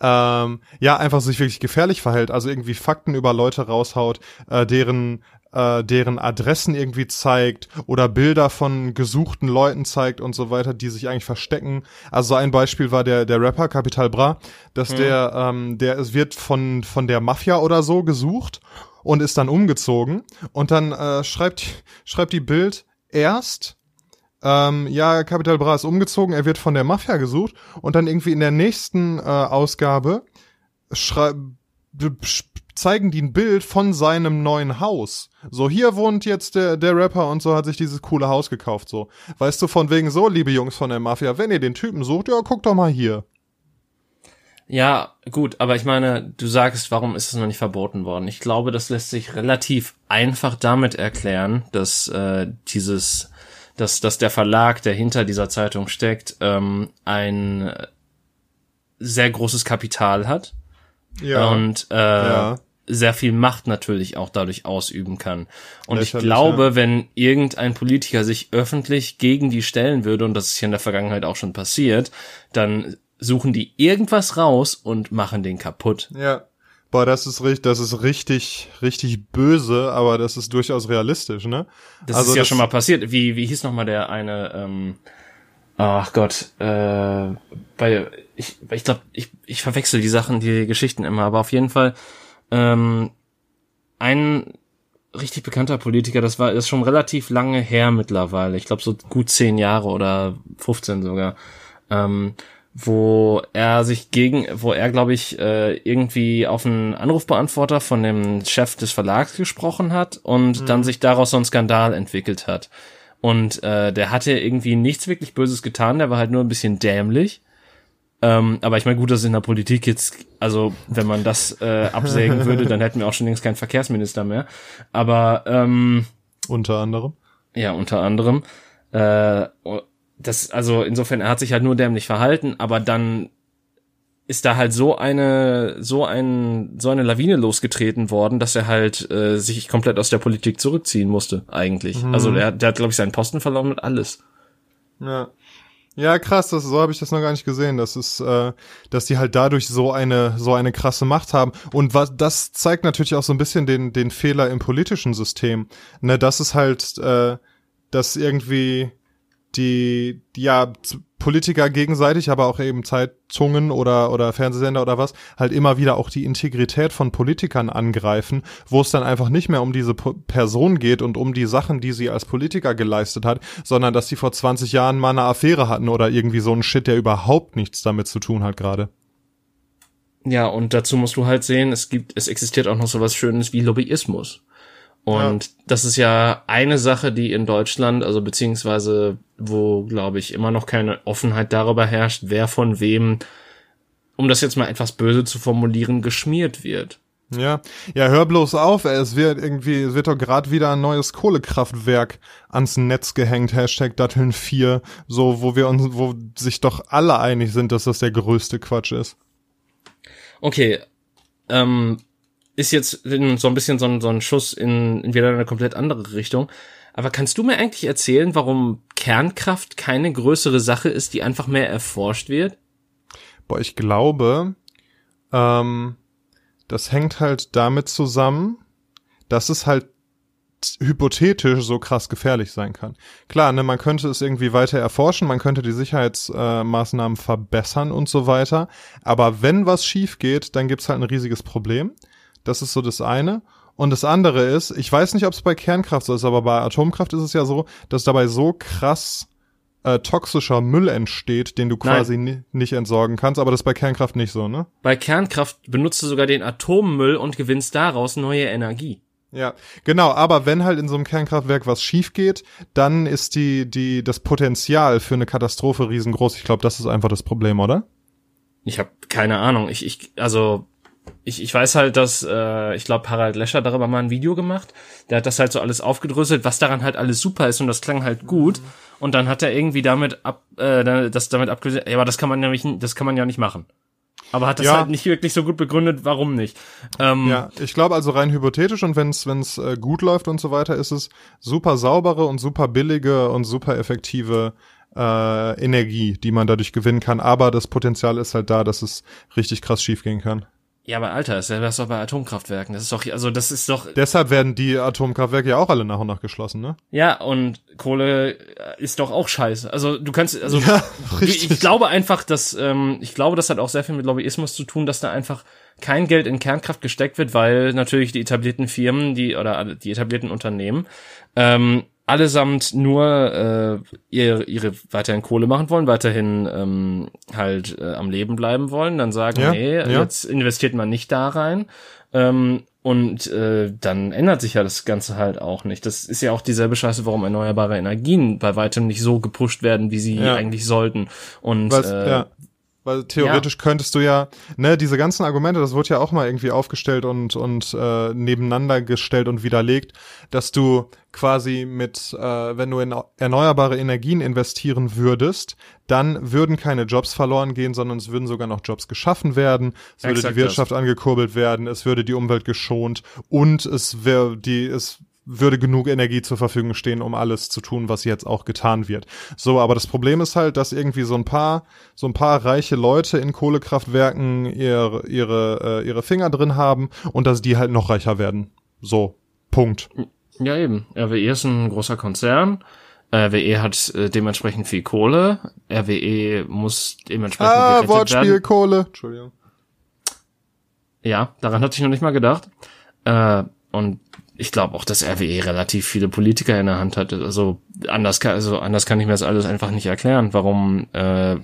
S2: ähm, ja, einfach sich wirklich gefährlich verhält, also irgendwie Fakten über Leute raushaut, äh, deren äh, deren Adressen irgendwie zeigt oder Bilder von gesuchten Leuten zeigt und so weiter, die sich eigentlich verstecken. Also ein Beispiel war der der Rapper Capital Bra, dass mhm. der ähm, der es wird von von der Mafia oder so gesucht und ist dann umgezogen und dann äh, schreibt schreibt die Bild erst ähm, ja, Capital Bra ist umgezogen, er wird von der Mafia gesucht und dann irgendwie in der nächsten äh, Ausgabe zeigen die ein Bild von seinem neuen Haus. So, hier wohnt jetzt der, der Rapper und so hat sich dieses coole Haus gekauft, so. Weißt du, von wegen so, liebe Jungs von der Mafia, wenn ihr den Typen sucht, ja, guckt doch mal hier.
S1: Ja, gut, aber ich meine, du sagst, warum ist es noch nicht verboten worden? Ich glaube, das lässt sich relativ einfach damit erklären, dass äh, dieses, dass, dass der Verlag, der hinter dieser Zeitung steckt, ähm, ein sehr großes Kapital hat. Ja. Und äh, ja. Sehr viel Macht natürlich auch dadurch ausüben kann. Und ich glaube, ja. wenn irgendein Politiker sich öffentlich gegen die stellen würde, und das ist ja in der Vergangenheit auch schon passiert, dann suchen die irgendwas raus und machen den kaputt.
S2: Ja. Boah, das ist richtig, das ist richtig, richtig böse, aber das ist durchaus realistisch, ne?
S1: Das also ist ja das schon mal passiert. Wie, wie hieß noch mal der eine, ähm, ach Gott, äh, bei, ich, ich glaube, ich, ich verwechsel die Sachen, die Geschichten immer, aber auf jeden Fall, ähm, ein richtig bekannter Politiker, das war, ist schon relativ lange her mittlerweile. Ich glaube so gut zehn Jahre oder 15 sogar. Ähm, wo er sich gegen, wo er, glaube ich, äh, irgendwie auf einen Anrufbeantworter von dem Chef des Verlags gesprochen hat und mhm. dann sich daraus so ein Skandal entwickelt hat. Und äh, der hatte irgendwie nichts wirklich Böses getan, der war halt nur ein bisschen dämlich. Ähm, aber ich meine, gut, dass in der Politik jetzt, also wenn man das äh, absägen würde, dann hätten wir auch schon längst keinen Verkehrsminister mehr. Aber ähm,
S2: unter anderem.
S1: Ja, unter anderem. Äh, das, also insofern, er hat sich halt nur dämlich verhalten, aber dann ist da halt so eine, so ein, so eine Lawine losgetreten worden, dass er halt äh, sich komplett aus der Politik zurückziehen musste, eigentlich. Mhm. Also der, der hat, glaube ich, seinen Posten verloren mit alles.
S2: Ja. Ja, krass, das, so habe ich das noch gar nicht gesehen. Das ist, äh, dass die halt dadurch so eine, so eine krasse Macht haben. Und was das zeigt natürlich auch so ein bisschen den, den Fehler im politischen System. Ne, das ist halt, äh, dass irgendwie die, die ja Politiker gegenseitig, aber auch eben Zeitungen oder oder Fernsehsender oder was, halt immer wieder auch die Integrität von Politikern angreifen, wo es dann einfach nicht mehr um diese Person geht und um die Sachen, die sie als Politiker geleistet hat, sondern dass sie vor 20 Jahren mal eine Affäre hatten oder irgendwie so ein Shit, der überhaupt nichts damit zu tun hat gerade.
S1: Ja, und dazu musst du halt sehen, es gibt, es existiert auch noch so was Schönes wie Lobbyismus. Und ja. das ist ja eine Sache, die in Deutschland, also beziehungsweise wo, glaube ich, immer noch keine Offenheit darüber herrscht, wer von wem, um das jetzt mal etwas böse zu formulieren, geschmiert wird.
S2: Ja, ja, hör bloß auf, es wird irgendwie, es wird doch gerade wieder ein neues Kohlekraftwerk ans Netz gehängt, Hashtag Datteln 4, so, wo wir uns, wo sich doch alle einig sind, dass das der größte Quatsch ist.
S1: Okay, ähm, ist jetzt so ein bisschen so ein, so ein Schuss in, in wieder eine komplett andere Richtung. Aber kannst du mir eigentlich erzählen, warum Kernkraft keine größere Sache ist, die einfach mehr erforscht wird?
S2: Boah, ich glaube, ähm, das hängt halt damit zusammen, dass es halt hypothetisch so krass gefährlich sein kann. Klar, ne, man könnte es irgendwie weiter erforschen, man könnte die Sicherheitsmaßnahmen äh, verbessern und so weiter, aber wenn was schief geht, dann gibt's halt ein riesiges Problem. Das ist so das eine. Und das andere ist, ich weiß nicht, ob es bei Kernkraft so ist, aber bei Atomkraft ist es ja so, dass dabei so krass äh, toxischer Müll entsteht, den du quasi nicht entsorgen kannst, aber das ist bei Kernkraft nicht so, ne?
S1: Bei Kernkraft benutzt du sogar den Atommüll und gewinnst daraus neue Energie.
S2: Ja, genau, aber wenn halt in so einem Kernkraftwerk was schief geht, dann ist die, die, das Potenzial für eine Katastrophe riesengroß. Ich glaube, das ist einfach das Problem, oder?
S1: Ich habe keine Ahnung. Ich, ich, also ich, ich weiß halt, dass, äh, ich glaube, Harald Lescher darüber mal ein Video gemacht. Der hat das halt so alles aufgedröselt, was daran halt alles super ist und das klang halt gut. Mhm. Und dann hat er irgendwie damit ab, äh, das damit abgelöst, ja, aber das kann man nämlich, das kann man ja nicht machen. aber hat das
S2: Ja.
S1: halt nicht wirklich so gut begründet, warum nicht. Ähm,
S2: Ja, ich glaube also rein hypothetisch und wenn es wenn's, äh, gut läuft und so weiter, ist es super saubere und super billige und super effektive äh, Energie, die man dadurch gewinnen kann. Aber das Potenzial ist halt da, dass es richtig krass schiefgehen kann.
S1: Ja, aber Alter, ist ja das doch bei Atomkraftwerken. Das ist doch, also das ist doch,
S2: Deshalb werden die Atomkraftwerke ja auch alle nach und nach geschlossen, ne?
S1: ja, und Kohle äh, ist doch auch scheiße. Also du kannst, also
S2: Ja,
S1: Ich, ich glaube einfach, dass ähm, ich glaube, das hat auch sehr viel mit Lobbyismus zu tun, dass da einfach kein Geld in Kernkraft gesteckt wird, weil natürlich die etablierten Firmen, die oder die etablierten Unternehmen ähm, allesamt nur äh, ihre, ihre weiterhin Kohle machen wollen, weiterhin ähm, halt äh, am Leben bleiben wollen, dann sagen,
S2: Ja,
S1: nee,
S2: ja.
S1: jetzt investiert man nicht da rein. Ähm, und äh, dann ändert sich ja das Ganze halt auch nicht. Das ist ja auch dieselbe Scheiße, warum erneuerbare Energien bei weitem nicht so gepusht werden, wie sie
S2: Ja.
S1: eigentlich sollten. Und
S2: Weil's,
S1: äh,
S2: ja. Weil theoretisch könntest du ja, ne, diese ganzen Argumente, das wird ja auch mal irgendwie aufgestellt und, und äh, nebeneinander gestellt und widerlegt, dass du quasi mit, äh, wenn du in erneuerbare Energien investieren würdest, dann würden keine Jobs verloren gehen, sondern es würden sogar noch Jobs geschaffen werden, es würde
S1: Exakt
S2: die Wirtschaft angekurbelt werden, es würde die Umwelt geschont und es wäre die, es würde genug Energie zur Verfügung stehen, um alles zu tun, was jetzt auch getan wird. So, aber das Problem ist halt, dass irgendwie so ein paar, so ein paar reiche Leute in Kohlekraftwerken ihre, ihre, äh, ihre Finger drin haben und dass die halt noch reicher werden. So. Punkt.
S1: Ja, eben. RWE ist ein großer Konzern. RWE hat äh, dementsprechend viel Kohle. RWE muss dementsprechend
S2: Ah, Wortspiel,
S1: werden.
S2: Kohle. Entschuldigung.
S1: Ja, daran hatte ich noch nicht mal gedacht. Äh, und ich glaube auch, dass RWE relativ viele Politiker in der Hand hat. Also anders kann, also anders kann ich mir das alles einfach nicht erklären, warum, äh,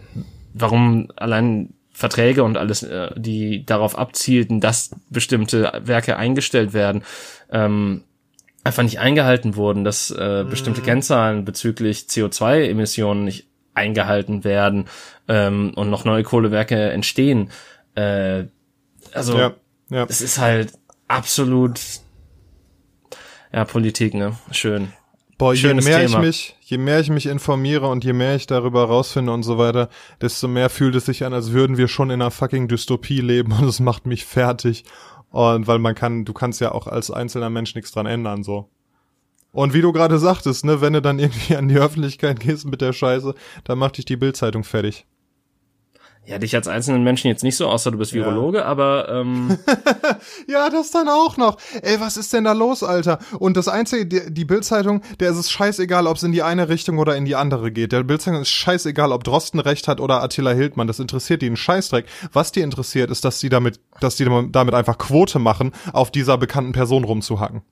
S1: warum allein Verträge und alles, äh, die darauf abzielten, dass bestimmte Werke eingestellt werden, ähm, einfach nicht eingehalten wurden, dass äh, bestimmte Kennzahlen bezüglich CO2-Emissionen nicht eingehalten werden ähm, und noch neue Kohlewerke entstehen. Äh, also
S2: Ja, ja.
S1: es ist halt absolut ja Politik, ne? Schön.
S2: Boah, je
S1: Schönes
S2: mehr
S1: Thema.
S2: ich mich, je mehr ich mich informiere und je mehr ich darüber rausfinde und so weiter, desto mehr fühlt es sich an, als würden wir schon in einer fucking Dystopie leben und es macht mich fertig. Und weil man kann, du kannst ja auch als einzelner Mensch nichts dran ändern, so. Und wie du gerade sagtest, ne, wenn du dann irgendwie an die Öffentlichkeit gehst mit der Scheiße, dann macht dich die Bildzeitung fertig.
S1: Ja, dich als einzelnen Menschen jetzt nicht so, außer du bist
S2: Ja.
S1: Virologe, aber ähm,
S2: Ja, das dann auch noch. Ey, was ist denn da los, Alter? Und das Einzige, die, die Bildzeitung, der ist es scheißegal, ob es in die eine Richtung oder in die andere geht. Der Bildzeitung ist scheißegal, ob Drosten recht hat oder Attila Hildmann. Das interessiert die einen Scheißdreck. Was die interessiert, ist, dass die damit, dass die damit einfach Quote machen, auf dieser bekannten Person rumzuhacken.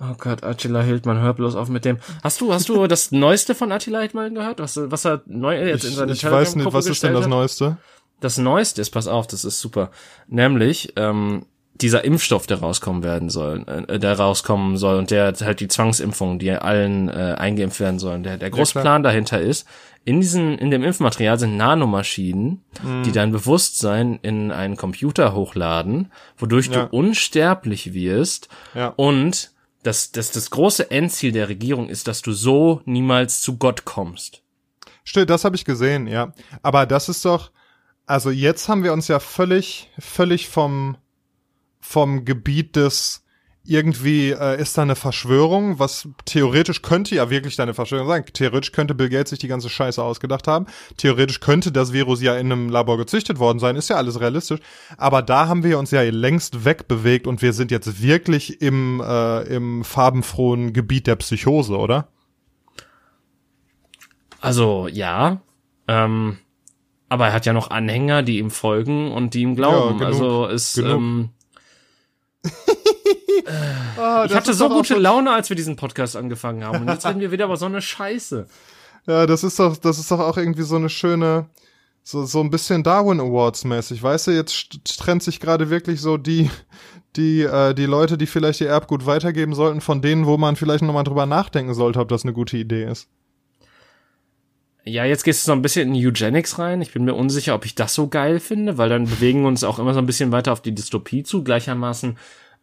S1: Oh Gott, Attila Hildmann, hör bloß auf mit dem. Hast du, hast du das Neueste von Attila Hildmann gehört? Was, was er neu jetzt in
S2: Ich,
S1: seine
S2: ich weiß nicht, was ist denn das
S1: hat?
S2: Neueste?
S1: Das Neueste ist, pass auf, das ist super. Nämlich, ähm, dieser Impfstoff, der rauskommen werden soll, äh, der rauskommen soll und der halt die Zwangsimpfung, die allen äh, eingeimpft werden sollen. Der, der große
S2: klar.
S1: Plan dahinter ist, in diesen, in dem Impfmaterial sind Nanomaschinen,
S2: Mhm.
S1: die dein Bewusstsein in einen Computer hochladen, wodurch
S2: Ja.
S1: du unsterblich wirst
S2: Ja.
S1: und das, das, das große Endziel der Regierung ist, dass du so niemals zu Gott kommst.
S2: Stimmt, das habe ich gesehen, ja. Aber das ist doch, also jetzt haben wir uns ja völlig, völlig vom, vom Gebiet des irgendwie äh, ist da eine Verschwörung, was theoretisch könnte ja wirklich da eine Verschwörung sein. Theoretisch könnte Bill Gates sich die ganze Scheiße ausgedacht haben. Theoretisch könnte das Virus ja in einem Labor gezüchtet worden sein. Ist ja alles realistisch. Aber da haben wir uns ja längst wegbewegt und wir sind jetzt wirklich im, äh, im farbenfrohen Gebiet der Psychose, oder?
S1: Also ja, ähm, aber er hat ja noch Anhänger, die ihm folgen und die ihm glauben.
S2: genug,
S1: also ist ähm,
S2: Ah,
S1: ich hatte so gute Laune, als wir diesen Podcast angefangen haben und jetzt reden wir wieder über so eine Scheiße.
S2: Ja, das ist doch, das ist doch auch irgendwie so eine schöne, so, so ein bisschen Darwin Awards mäßig. Weißt du, jetzt trennt sich gerade wirklich so die, die, äh, die Leute, die vielleicht ihr Erbgut weitergeben sollten, von denen, wo man vielleicht nochmal drüber nachdenken sollte, ob das eine gute Idee ist.
S1: Ja, jetzt gehst du so ein bisschen in Eugenics rein. Ich bin mir unsicher, ob ich das so geil finde, weil dann bewegen wir uns auch immer so ein bisschen weiter auf die Dystopie zu. Gleichermaßen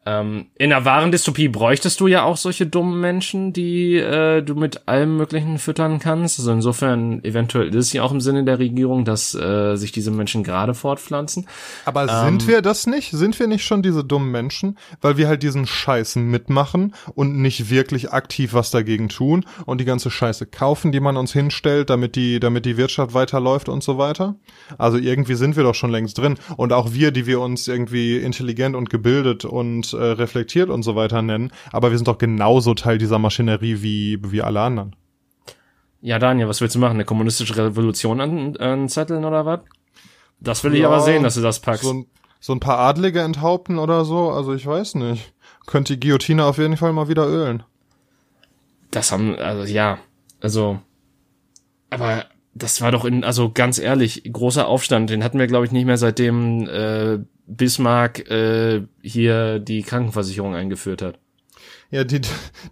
S1: Ähm, in einer wahren Dystopie bräuchtest du ja auch solche dummen Menschen, die äh, du mit allem Möglichen füttern kannst. Also insofern, eventuell ist es ja auch im Sinne der Regierung, dass äh, sich diese Menschen gerade fortpflanzen.
S2: Aber ähm, sind wir das nicht? Sind wir nicht schon diese dummen Menschen? Weil wir halt diesen Scheißen mitmachen und nicht wirklich aktiv was dagegen tun und die ganze Scheiße kaufen, die man uns hinstellt, damit die, damit die Wirtschaft weiterläuft und so weiter. Also irgendwie sind wir doch schon längst drin. Und auch wir, die wir uns irgendwie intelligent und gebildet und äh, reflektiert und so weiter nennen, aber wir sind doch genauso Teil dieser Maschinerie wie, wie alle anderen.
S1: Ja, Daniel, was willst du machen? Eine kommunistische Revolution an, anzetteln oder was? Das will ja, ich aber sehen, dass du das packst.
S2: So ein, so ein paar Adlige enthaupten oder so, also ich weiß nicht. Könnte die Guillotine auf jeden Fall mal wieder ölen.
S1: Das haben, also ja, also, aber das war doch in, also ganz ehrlich, großer Aufstand, den hatten wir, glaube ich, nicht mehr seitdem äh, Bismarck äh, hier die Krankenversicherung eingeführt hat.
S2: Ja, die,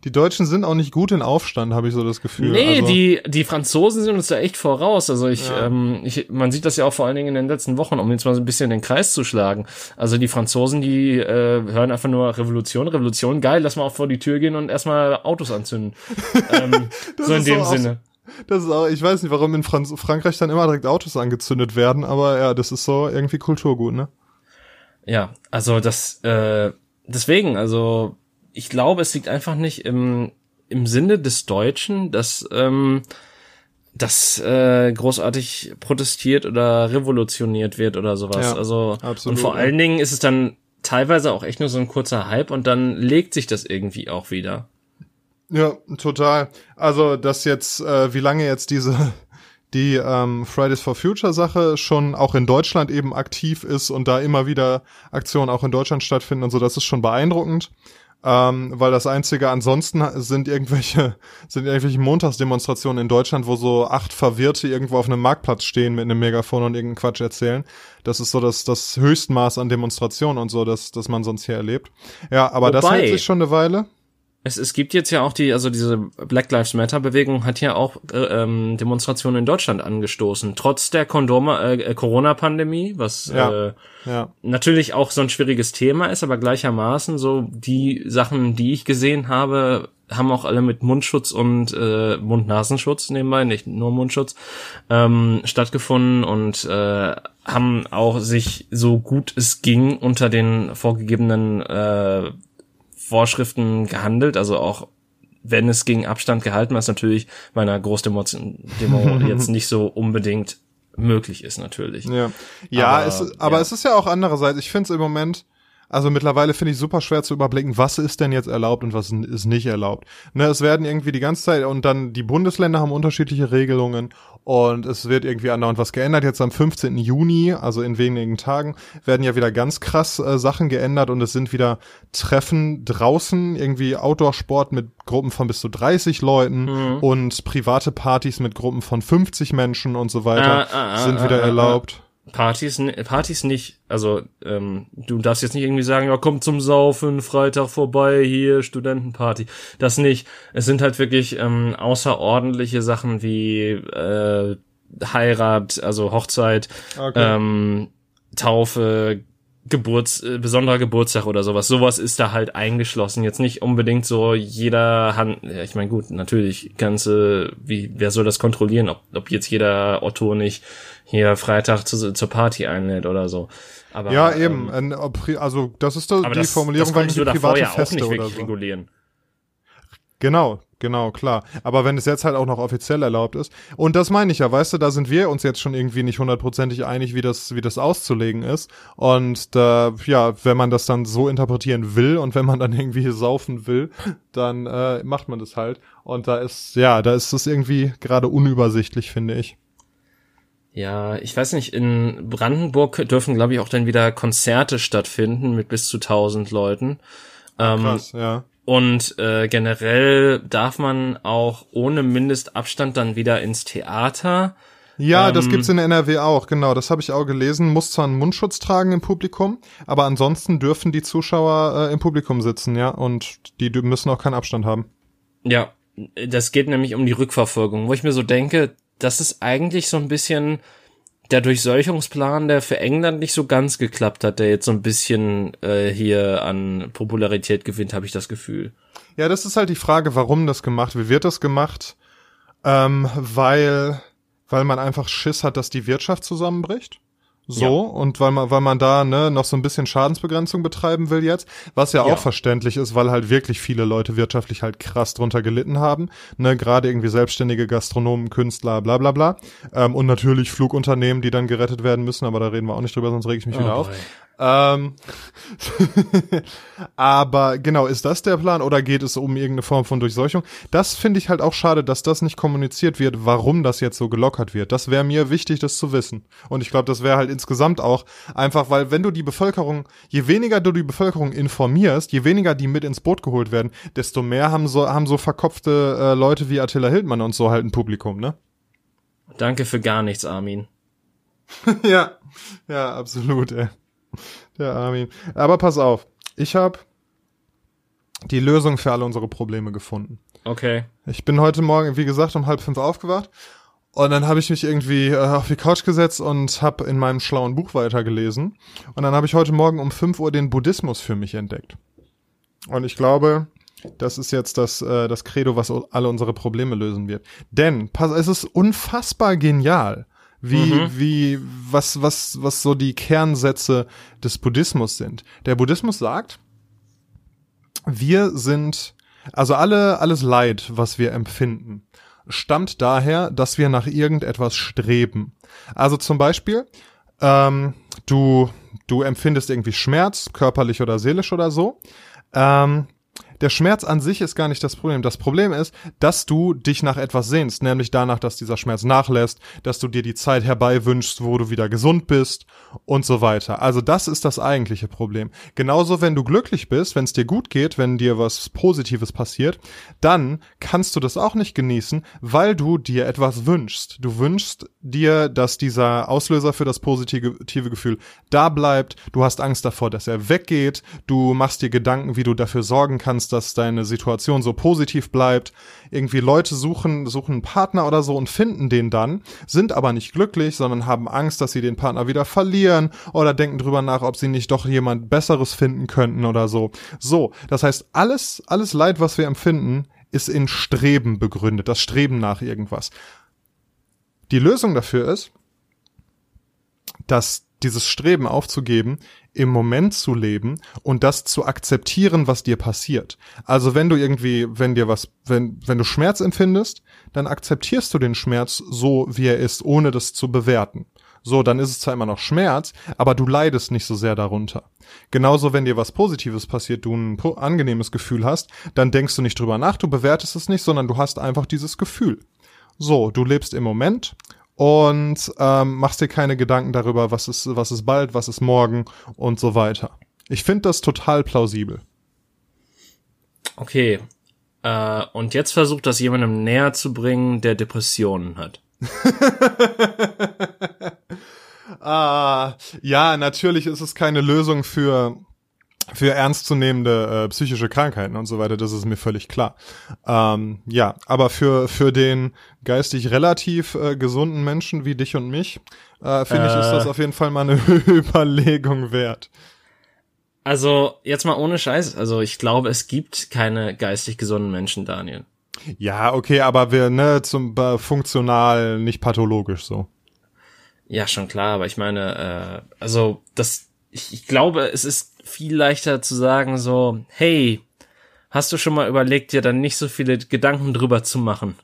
S2: die Deutschen sind auch nicht gut in Aufstand, habe ich so das Gefühl.
S1: Nee, also, die, die Franzosen sind uns da echt voraus. Also ich, ja. ähm, ich, man sieht das ja auch vor allen Dingen in den letzten Wochen, um jetzt mal so ein bisschen den Kreis zu schlagen. Also die Franzosen, die äh, hören einfach nur Revolution, Revolution, geil, lass mal auch vor die Tür gehen und erstmal Autos anzünden. ähm, so in dem Sinne.
S2: Das ist auch, ich weiß nicht, warum in Franz Frankreich dann immer direkt Autos angezündet werden, aber ja, das ist so irgendwie Kulturgut, ne?
S1: Ja, also das, äh, deswegen, also ich glaube, es liegt einfach nicht im, im Sinne des Deutschen, dass ähm, das äh, großartig protestiert oder revolutioniert wird oder sowas. Ja, also absolut, und vor ja. allen Dingen ist es dann teilweise auch echt nur so ein kurzer Hype und dann legt sich das irgendwie auch wieder.
S2: Ja, total. Also, dass jetzt, äh, wie lange jetzt diese die ähm, Fridays for Future Sache schon auch in Deutschland eben aktiv ist und da immer wieder Aktionen auch in Deutschland stattfinden und so, das ist schon beeindruckend. Ähm, weil das einzige ansonsten sind irgendwelche, sind irgendwelche Montagsdemonstrationen in Deutschland, wo so acht Verwirrte irgendwo auf einem Marktplatz stehen mit einem Megafon und irgendeinen Quatsch erzählen. Das ist so das, das Höchstmaß an Demonstrationen und so, das, das man sonst hier erlebt. Ja, aber Wobei, das hält sich schon eine Weile.
S1: Es, es gibt jetzt ja auch die, also diese Black Lives Matter Bewegung hat ja auch äh, ähm, Demonstrationen in Deutschland angestoßen, trotz der Kondoma, äh, Corona-Pandemie, was ja, äh, ja. natürlich auch so ein schwieriges Thema ist, aber gleichermaßen so die Sachen, die ich gesehen habe, haben auch alle mit Mundschutz und äh, Mund-Nasenschutz nebenbei, nicht nur Mundschutz, ähm, stattgefunden und äh, haben auch sich so gut es ging unter den vorgegebenen äh, Vorschriften gehandelt, also auch wenn es gegen Abstand gehalten, was natürlich bei einer Großdemo Demo jetzt nicht so unbedingt möglich ist, natürlich.
S2: Ja, ja, aber, es, aber ja. es ist ja auch andererseits, ich finde es im Moment, also mittlerweile finde ich super schwer zu überblicken, was ist denn jetzt erlaubt und was ist nicht erlaubt. Ne, es werden irgendwie die ganze Zeit und dann die Bundesländer haben unterschiedliche Regelungen und es wird irgendwie andauernd was geändert. Jetzt am 15. Juni, also in wenigen Tagen, werden ja wieder ganz krass äh, Sachen geändert und es sind wieder Treffen draußen, irgendwie Outdoor-Sport mit Gruppen von bis zu 30 Leuten mhm. und private Partys mit Gruppen von 50 Menschen und so weiter ah, ah, ah, sind wieder ah, ah, erlaubt.
S1: Partys, Partys nicht. Also, ähm, du darfst jetzt nicht irgendwie sagen, ja, komm zum Saufen, Freitag vorbei, hier, Studentenparty. Das nicht. Es sind halt wirklich ähm, außerordentliche Sachen wie äh, Heirat, also Hochzeit, okay. ähm, Taufe, Geburts, äh, besonderer Geburtstag oder sowas. Sowas ist da halt eingeschlossen. Jetzt nicht unbedingt so jeder Hand, ja, ich meine, gut, natürlich ganze, wie, wer soll das kontrollieren, ob, ob jetzt jeder Otto nicht hier Freitag zu, zur Party einlädt oder so. Aber,
S2: ja, eben. Ähm, also das ist da die das, Formulierung,
S1: das weil die private ja Feste auch nicht oder so. regulieren.
S2: Genau, genau, klar. Aber wenn es jetzt halt auch noch offiziell erlaubt ist. Und das meine ich ja, weißt du, da sind wir uns jetzt schon irgendwie nicht hundertprozentig einig, wie das, wie das auszulegen ist. Und da, ja, wenn man das dann so interpretieren will und wenn man dann irgendwie saufen will, dann äh, macht man das halt. Und da ist, ja, da ist es irgendwie gerade unübersichtlich, finde ich.
S1: Ja, ich weiß nicht, in Brandenburg dürfen, glaube ich, auch dann wieder Konzerte stattfinden mit bis zu tausend Leuten.
S2: Ähm, Krass, ja.
S1: Und äh, generell darf man auch ohne Mindestabstand dann wieder ins Theater.
S2: Ja, ähm, das gibt's in NRW auch, genau. Das habe ich auch gelesen. Muss zwar einen Mundschutz tragen im Publikum, aber ansonsten dürfen die Zuschauer äh, im Publikum sitzen, ja, und die müssen auch keinen Abstand haben.
S1: Ja, das geht nämlich um die Rückverfolgung, wo ich mir so denke, das ist eigentlich so ein bisschen der Durchseuchungsplan, der für England nicht so ganz geklappt hat, der jetzt so ein bisschen äh, hier an Popularität gewinnt, habe ich das Gefühl.
S2: Ja, das ist halt die Frage, warum das gemacht Wie wird das gemacht? Ähm, weil, weil man einfach Schiss hat, dass die Wirtschaft zusammenbricht. So, ja. und weil man, weil man da ne, noch so ein bisschen Schadensbegrenzung betreiben will jetzt, was ja, ja, auch verständlich ist, weil halt wirklich viele Leute wirtschaftlich halt krass drunter gelitten haben, ne, gerade irgendwie selbstständige Gastronomen, Künstler, bla bla bla. Ähm, und natürlich Flugunternehmen, die dann gerettet werden müssen, aber da reden wir auch nicht drüber, sonst reg ich mich oh wieder boy. auf. Ähm, aber genau, ist das der Plan oder geht es um irgendeine Form von Durchseuchung? Das finde ich halt auch schade, dass das nicht kommuniziert wird, warum das jetzt so gelockert wird. Das wäre mir wichtig, das zu wissen. Und ich glaube, das wäre halt insgesamt auch einfach, weil wenn du die Bevölkerung, je weniger du die Bevölkerung informierst, je weniger die mit ins Boot geholt werden, desto mehr haben so, haben so verkopfte äh, Leute wie Attila Hildmann und so halt ein Publikum, ne?
S1: Danke für gar nichts, Armin.
S2: ja, ja, absolut, ey. Der Armin. Aber pass auf, ich habe die Lösung für alle unsere Probleme gefunden.
S1: Okay.
S2: Ich bin heute Morgen, wie gesagt, um halb fünf aufgewacht und dann habe ich mich irgendwie äh, auf die Couch gesetzt und habe in meinem schlauen Buch weitergelesen. Und dann habe ich heute Morgen um fünf Uhr den Buddhismus für mich entdeckt. Und ich glaube, das ist jetzt das, äh, das Credo, was alle unsere Probleme lösen wird. Denn pass, es ist unfassbar genial wie, mhm. wie, was, was, was so die Kernsätze des Buddhismus sind. Der Buddhismus sagt, wir sind, also alle, alles Leid, was wir empfinden, stammt daher, dass wir nach irgendetwas streben. Also zum Beispiel, ähm, du, du empfindest irgendwie Schmerz, körperlich oder seelisch oder so. Ähm, der Schmerz an sich ist gar nicht das Problem. Das Problem ist, dass du dich nach etwas sehnst, nämlich danach, dass dieser Schmerz nachlässt, dass du dir die Zeit herbei wünschst, wo du wieder gesund bist und so weiter. Also das ist das eigentliche Problem. Genauso, wenn du glücklich bist, wenn es dir gut geht, wenn dir was Positives passiert, dann kannst du das auch nicht genießen, weil du dir etwas wünschst. Du wünschst dir, dass dieser Auslöser für das positive Gefühl da bleibt. Du hast Angst davor, dass er weggeht. Du machst dir Gedanken, wie du dafür sorgen kannst, kannst, dass deine Situation so positiv bleibt. Irgendwie Leute suchen, suchen einen Partner oder so und finden den dann, sind aber nicht glücklich, sondern haben Angst, dass sie den Partner wieder verlieren oder denken drüber nach, ob sie nicht doch jemand Besseres finden könnten oder so. So, das heißt, alles, alles Leid, was wir empfinden, ist in Streben begründet, das Streben nach irgendwas. Die Lösung dafür ist, dass dieses Streben aufzugeben, im Moment zu leben und das zu akzeptieren, was dir passiert. Also wenn du irgendwie, wenn dir was, wenn, wenn du Schmerz empfindest, dann akzeptierst du den Schmerz so, wie er ist, ohne das zu bewerten. So, dann ist es zwar immer noch Schmerz, aber du leidest nicht so sehr darunter. Genauso, wenn dir was Positives passiert, du ein angenehmes Gefühl hast, dann denkst du nicht drüber nach, du bewertest es nicht, sondern du hast einfach dieses Gefühl. So, du lebst im Moment und ähm, machst dir keine Gedanken darüber, was ist, was ist bald, was ist morgen und so weiter. Ich finde das total plausibel.
S1: Okay. Äh, und jetzt versucht das jemandem näher zu bringen, der Depressionen hat.
S2: ah, ja, natürlich ist es keine Lösung für für ernstzunehmende äh, psychische Krankheiten und so weiter, das ist mir völlig klar. Ähm, ja, aber für für den geistig relativ äh, gesunden Menschen wie dich und mich, äh, finde äh, ich, ist das äh. auf jeden Fall mal eine Überlegung wert.
S1: Also jetzt mal ohne Scheiß, also ich glaube, es gibt keine geistig gesunden Menschen, Daniel.
S2: Ja, okay, aber wir ne zum äh, funktional, nicht pathologisch so.
S1: Ja, schon klar, aber ich meine, äh, also das, ich, ich glaube, es ist viel leichter zu sagen so, hey, hast du schon mal überlegt, dir dann nicht so viele Gedanken drüber zu machen,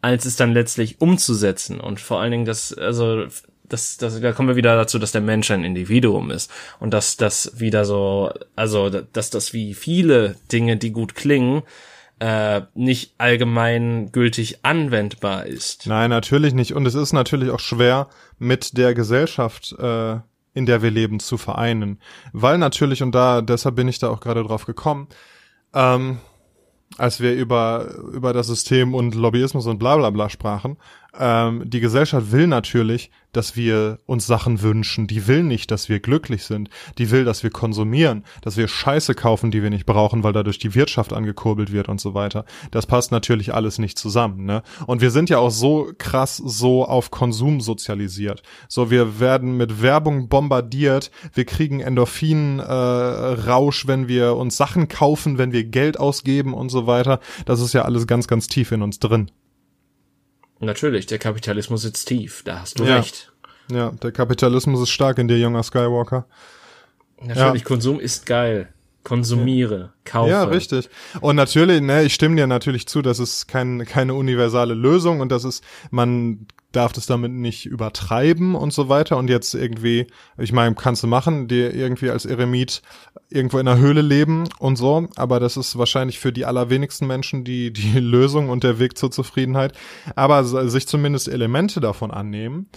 S1: als es dann letztlich umzusetzen und vor allen Dingen das, also das, das, da kommen wir wieder dazu, dass der Mensch ein Individuum ist und dass das wieder so, also dass das wie viele Dinge, die gut klingen, äh, nicht allgemein gültig anwendbar ist.
S2: Nein, natürlich nicht. Und es ist natürlich auch schwer, mit der Gesellschaft äh, in der wir leben, zu vereinen. Weil natürlich, und da, deshalb bin ich da auch gerade drauf gekommen, ähm, als wir über, über das System und Lobbyismus und bla bla bla sprachen, ähm, die Gesellschaft will natürlich, dass wir uns Sachen wünschen. Die will nicht, dass wir glücklich sind. Die will, dass wir konsumieren, dass wir Scheiße kaufen, die wir nicht brauchen, weil dadurch die Wirtschaft angekurbelt wird und so weiter. Das passt natürlich alles nicht zusammen. Ne? Und wir sind ja auch so krass so auf Konsum sozialisiert. So, wir werden mit Werbung bombardiert. Wir kriegen Endorphin äh, wenn wir uns Sachen kaufen, wenn wir Geld ausgeben und so weiter. Das ist ja alles ganz, ganz tief in uns drin.
S1: Natürlich, der Kapitalismus sitzt tief, da hast du
S2: Ja.
S1: recht.
S2: Ja, der Kapitalismus ist stark in dir, junger Skywalker.
S1: Natürlich, Konsum ist geil. Konsumiere, kaufe.
S2: Ja, richtig. Und natürlich, ne, ich stimme dir natürlich zu, das ist kein, keine universale Lösung und das ist, man darf das damit nicht übertreiben und so weiter und jetzt irgendwie, ich meine, kannst du machen, dir irgendwie als Eremit irgendwo in einer Höhle leben und so, aber das ist wahrscheinlich für die allerwenigsten Menschen die, die Lösung und der Weg zur Zufriedenheit. Aber sich zumindest Elemente davon annehmen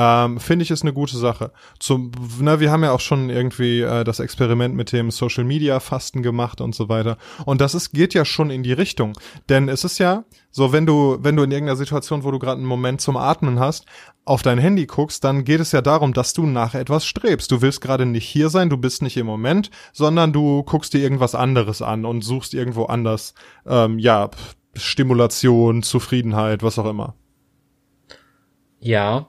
S2: ähm, finde ich ist eine gute Sache. Zum, na, wir haben ja auch schon irgendwie äh, das Experiment mit dem Social Media Fasten gemacht und so weiter. Und das ist geht ja schon in die Richtung, denn es ist ja so, wenn du wenn du in irgendeiner Situation, wo du gerade einen Moment zum Atmen hast, auf dein Handy guckst, dann geht es ja darum, dass du nach etwas strebst. Du willst gerade nicht hier sein, du bist nicht im Moment, sondern du guckst dir irgendwas anderes an und suchst irgendwo anders, ähm, ja, Stimulation, Zufriedenheit, was auch immer.
S1: Ja.